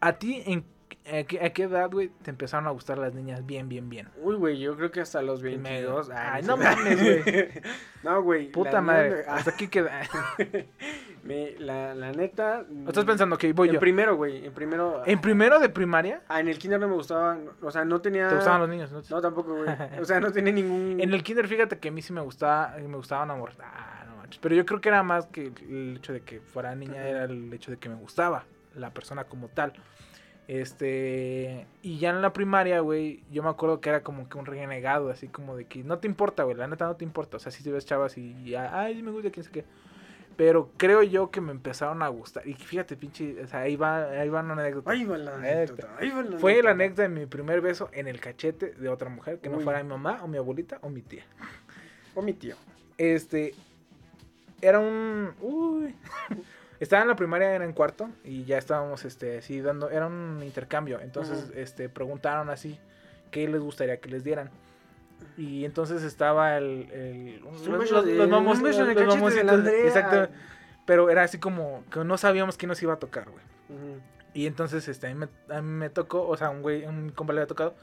A ti, en ¿A qué, a qué edad, güey, te empezaron a gustar las niñas bien, bien, bien? Uy, güey, yo creo que hasta los Primero. 22. Ay, no mames, güey. no, güey. Puta madre. Hasta aquí queda. me- la, la neta. ¿O Estás pensando que voy en yo. primero, güey. En primero. ¿En primero de primaria? Ah, en el kinder no me gustaba. O sea, no tenía. ¿Te gustaban los niños? no? No, tampoco, güey. O sea, no tenía ningún. En el kinder, fíjate que a mí sí me gustaba, me gustaban amor. Ah, no manches. Pero yo creo que era más que el hecho de que fuera niña, era el hecho de que me gustaba la persona como tal. Este, y ya en la primaria, güey, yo me acuerdo que era como que un renegado, así como de que no te importa, güey, la neta no te importa. O sea, si te ves chavas y ya, ay, me gusta, quién sé qué. Pero creo yo que me empezaron a gustar. Y fíjate, pinche, o sea, ahí va, ahí va una anécdota. Ahí va la anécdota. Ahí va la Fue la anécdota de mi primer beso en el cachete de otra mujer, que no fuera mi mamá o mi abuelita o mi tía. O mi tío. Este. Era un. Uy. Estaba en la primaria, era en cuarto. Y ya estábamos, este, así dando. Era un intercambio. Entonces, este, preguntaron así. ¿Qué les gustaría que les dieran? Y entonces estaba el. los, beso los- de- los mamos- los de. Exacto. Pero era así como que no sabíamos quién nos iba a tocar, güey. Y entonces, este, a mí, me, a mí me tocó, o sea, un güey, un compa le había tocado.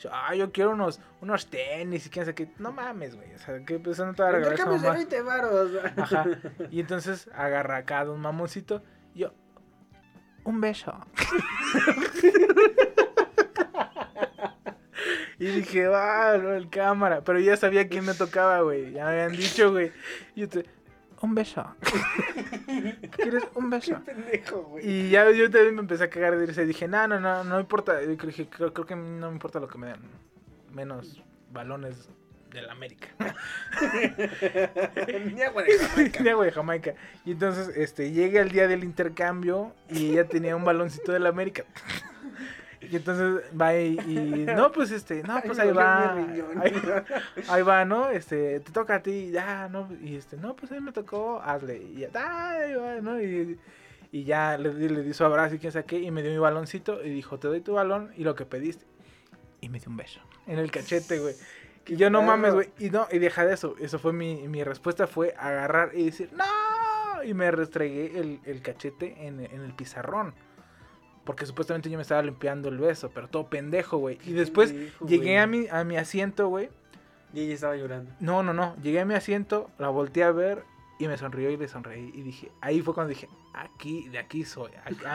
Yo, ah, yo quiero unos, unos tenis y quién sabe qué. No mames, güey. O sea, que pues no te va a regalar de mamá. 20 varos. Ajá. Y entonces agarra a cada un mamoncito. y Yo, un beso. y dije, va, no, el cámara. Pero ya sabía quién me tocaba, güey. Ya me habían dicho, güey. Y yo te, un beso. ¿Quieres un beso? Pendejo, güey. Y ya yo también me empecé a cagar de risa. Y dije, no, no, no, no importa. Y dije, creo, creo que no me importa lo que me den. Menos balones del América. Ni agua de Jamaica. de agua de Jamaica. Y entonces, este, llega el día del intercambio y ella tenía un baloncito del América. Y entonces va y, y, no, pues este, no, pues ahí va. Ahí, ahí va, ¿no? Este, te toca a ti, ya, no, y este, no, pues a mí me tocó, hazle. Y ya, "Ah, ahí va, ¿no? Y, y ya le, le di su abrazo y quién sabe qué, y me dio mi baloncito y dijo, te doy tu balón y lo que pediste. Y me dio un beso en el cachete, güey. Y yo no mames, güey. Y no, y deja de eso. Eso fue mi, mi respuesta, fue agarrar y decir, ¡No! Y me restregué el, el cachete en, en el pizarrón. Porque supuestamente yo me estaba limpiando el beso, pero todo pendejo, güey. Y después pendejo, llegué a mi, a mi asiento, güey. Y ella estaba llorando. No, no, no. Llegué a mi asiento, la volteé a ver y me sonrió y le sonreí. Y dije, ahí fue cuando dije, aquí, de aquí soy. A,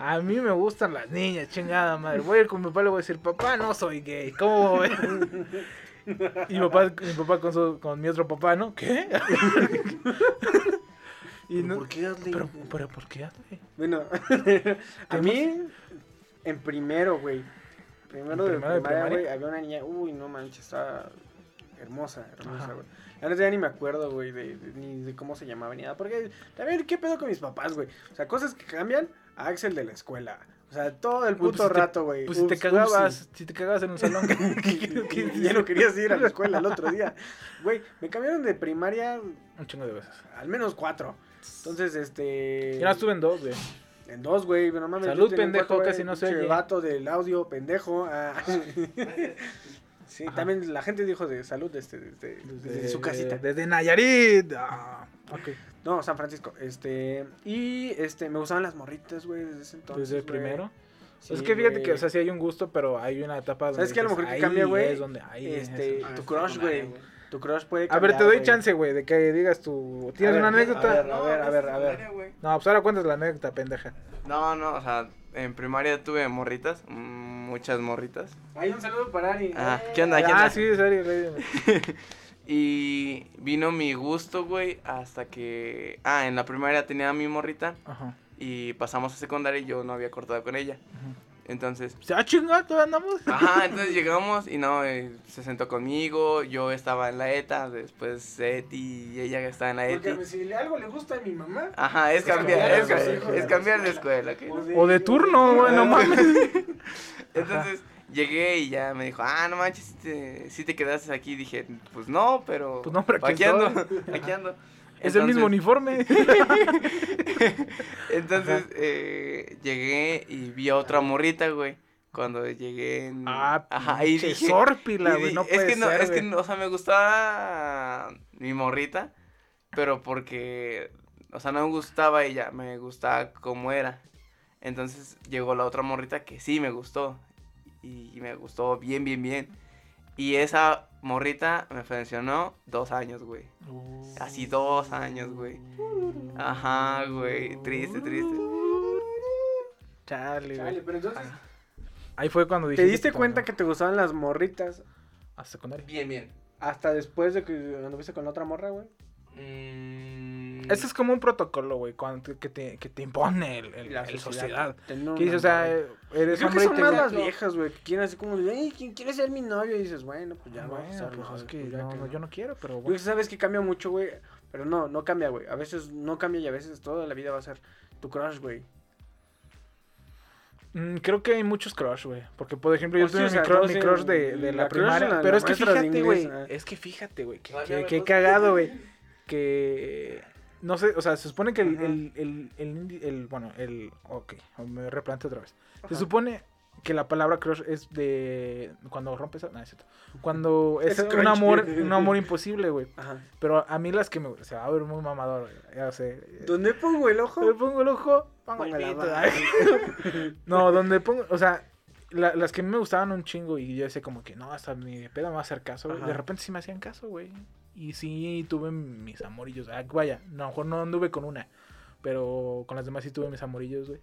a- a mí me gustan las niñas, chingada madre. Voy a ir con mi papá y le voy a decir, papá, no soy gay. ¿Cómo ves? Y mi papá, mi papá con, su, con mi otro papá, ¿no? ¿Qué? y no, ¿Por qué hazle? pero, pero, ¿por qué? güey? Bueno, a mí, en primero, güey. Primero, ¿En de primero de primaria, güey, había una niña, uy, no manches, estaba hermosa, hermosa, güey. Ya ni me acuerdo, güey, de, de- ni de cómo se llamaba ni nada. Porque también, ¿qué pedo con mis papás, güey? O sea, cosas que cambian a Axel de la escuela. O sea, todo el puto pues, si rato, güey. Pues si te cagabas, si te cagabas en un salón, ¿qué- qué- qué- upsi. ya no querías ir a la escuela el otro día. Güey, me cambiaron de primaria Un chingo de veces. al menos cuatro. Entonces, este... Yo no estuve en dos, güey. En dos, güey, no mames. Salud, pendejo, casi no se pinche oye. vato del audio, pendejo. ah. sí, Ajá. también la gente dijo de salud desde, desde, desde su casita. Desde Nayarit. Ah, ok. No, San Francisco. Este, y este, me gustaban las morritas, güey, desde ese entonces. Desde el primero. Sí, es que fíjate que, o sea, sí hay un gusto, pero hay una etapa donde. ¿Sabes qué? A lo mejor que cambia, güey, es donde- ahí es Este, eso. tu crush, güey. Tu crush puede A ver, te doy güey. chance, güey, de que digas tu. ¿Tienes una anécdota? a ver, a ver, a ver, a ver. No, pues ahora cuentas la anécdota, pendeja. No, no, o sea, en primaria tuve morritas, mm, muchas morritas. Hay un saludo para Ari. Ah, ¿qué onda? ¿Qué Ah, onda? sí, serio, güey. Y vino mi gusto, güey, hasta que... Ah, en la primaria tenía a mi morrita Ajá. y pasamos a secundaria y yo no había cortado con ella. Entonces, ¿Se ha chingado? ¿Todavía andamos? ajá, entonces llegamos y no, eh, se sentó conmigo, yo estaba en la ETA, después Eti y ella estaba en la Porque ETI. si algo le gusta a mi mamá. Ajá, es cambiar, cambiar es, a hijos. es cambiar de escuela, ¿ok? O de turno, güey, no mames. Entonces llegué y ya me dijo, ah, no manches, si te, sí te quedaste aquí. Dije, pues no, pero. Pues no, pero aquí aquí ando, aquí ando. Es el mismo uniforme. Entonces eh, llegué y vi a otra morrita, güey. Cuando llegué en. Ah, Ajá, y dije. sórpila, y güey, no es puede que no, ser, es que, o sea, me gustaba mi morrita, pero porque. O sea, no me gustaba ella, me gustaba cómo era. Entonces llegó la otra morrita que sí me gustó. Y, y me gustó bien, bien, bien. Y esa morrita me funcionó dos años, güey. Casi dos años, güey. Ajá, güey. Triste, triste. Chale, Chale, pero entonces, Ahí fue cuando ¿te dijiste diste cuenta que te gustaban las morritas A secundaria. Bien, bien. hasta después de que anduviste con la otra morra, güey? Mm, Ese es como un protocolo, güey, que, te, que te impone el, el- La el sociedad. Que dices, o sea, eres Creo que hombre y te más las viejas, güey, que quieren así como de, "Ey, ¿quién quiere ser mi novio? Y dices, bueno, pues ya, Bueno, hacerlo, pues es que no, que no, yo no quiero, pero Yo bueno. sabes que cambia mucho, güey, pero no, no cambia, güey. A veces no cambia y a veces toda la vida va a ser tu crush, güey. Mm, creo que hay muchos crush, güey. Porque, por ejemplo, yo Pues tuve o sea, mi, crush, mi de, de la, primaria. la- pero la es que fíjate, güey. ah. Es que fíjate, güey. Que, Ay, que, ya que me cagado, güey. Que. No sé, o sea, se supone que el. El, el, el, bueno, el. Ok, me replanteo otra vez. Se supone que la palabra crush es de. Cuando rompes. No, es cierto. Cuando es, Es un crunch. amor un amor imposible, güey. Ajá. Pero a mí las que me. Se va a ver muy mamador, güey, Ya sé. ¿Dónde pongo el ojo? Le pongo el ojo, pongo la. No, donde pongo, o sea, la- las que me gustaban un chingo y yo decía como que no, hasta ni de pedo me va a hacer caso, güey. De repente sí me hacían caso, güey. Y sí tuve mis amorillos. Ah, vaya, no, a lo mejor no anduve con una. Pero con las demás sí tuve mis amorillos, güey.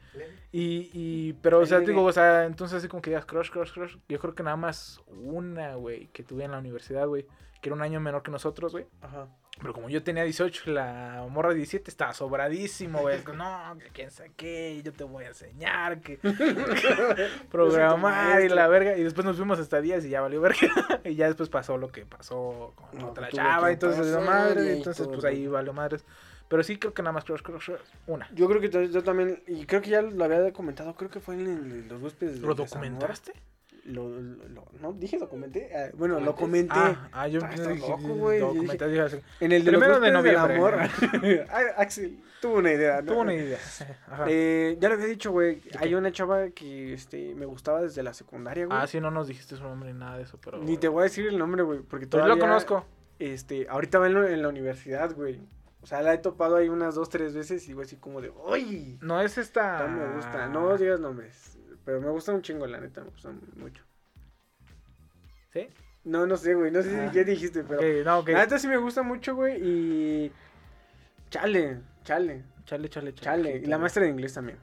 Y, y, pero, o sea, Nene. digo, o sea, entonces así como que digas crush, crush, crush. Yo creo que nada más una, güey, que tuve en la universidad, güey. Que era un año menor que nosotros, güey. Ajá. Pero como yo tenía 18, la morra de 17 estaba sobradísimo, güey. No, que quién sabe qué, yo te voy a enseñar, que programar y la verga. Y después nos fuimos hasta días y ya valió verga. y ya después pasó lo que pasó con No, otra chava. que Entonces, la madre. y Entonces, todo, pues ahí valió madres. Pero sí creo que nada más crush, crush, una. Yo creo que yo también, y creo que ya lo había comentado, creo que fue en el- los huéspedes ¿Lo documentaste? Lo, lo- lo- no, dije documenté. Ah, bueno, lo comenté. Ah, ah, yo Ah, yo loco, güey. Yo. En el de los Primero de amor. Ah, Axel, tuvo una idea. ¿no? Tuvo una idea. Ajá. Eh, ya lo había dicho, güey. qué? Hay una chava que este, me gustaba desde la secundaria, güey. Ah, sí, no nos dijiste su nombre ni nada de eso, pero... Ni te voy a decir el nombre, güey, porque Pues todavía... lo conozco. Este, ahorita va en, la- en la universidad, güey. O sea, la he topado ahí unas dos, tres veces y güey, así como de, ¡Uy! No es esta... No me gusta. No digas nombres. Pero me gusta un chingo, la neta, me gusta mucho. ¿Sí? No, no sé, güey. No sé Ah. si ya dijiste, pero... Ok, no, ok. La neta sí me gusta mucho, güey, y... Chale, chale, Chale, chale, chale. chale. Y la maestra de inglés también.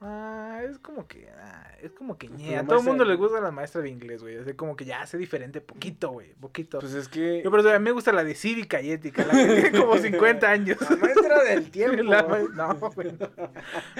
Ah, es como que. ah, es como que. Pues ñe, A todo el mundo le gusta la maestra de inglés, güey. Es como que ya hace diferente, poquito, güey. Poquito. Pues es que... Yo, pero a mí me gusta la de cívica y ética, la que tiene como 50 años. La maestra del tiempo. La ma- no, güey. no.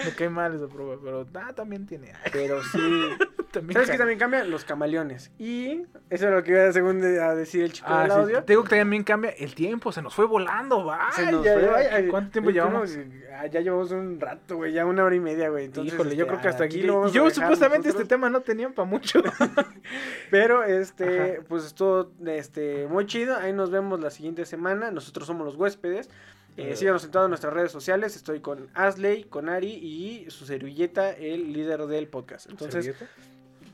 Me cae mal esa prueba, pero ah, también tiene. Pero sí... también ¿Sabes qué también cambia? Los camaleones. Y eso es lo que iba según de- a decir el chico Ah, del sí, audio. te digo que también cambia el tiempo, se nos fue volando, vaya. Se nos fue, vaya, ¿Cuánto tiempo llevamos? ¿cómo se- ah, ya llevamos un rato, güey, ya una hora y media, güey. Entonces, Híjole, yo este, creo que hasta aquí. lo vamos a yo dejar supuestamente este tema no tenían para mucho. Pero, este, Ajá. pues estuvo, este, muy chido. Ahí nos vemos la siguiente semana. Nosotros somos los huéspedes. Eh. síganos en todas nuestras redes sociales. Estoy con Asley, con Ari y su servilleta, el líder del podcast. Entonces, ¿Servilleta?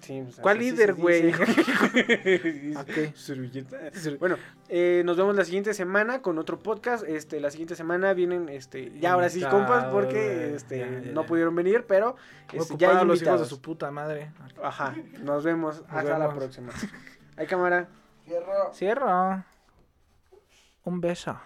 Sí, pues, ¿Cuál líder, güey? dice. Ok. Servilleta. Bueno, eh, nos vemos la siguiente semana con otro podcast. Este, la siguiente semana vienen, este, ya ahora sí, compas, porque este, Ya, ya, no pudieron venir, pero este, ya hay los hijos de invitados. su puta madre. Ajá, nos vemos. Hasta la próxima. Hay cámara. Cierro. Un beso.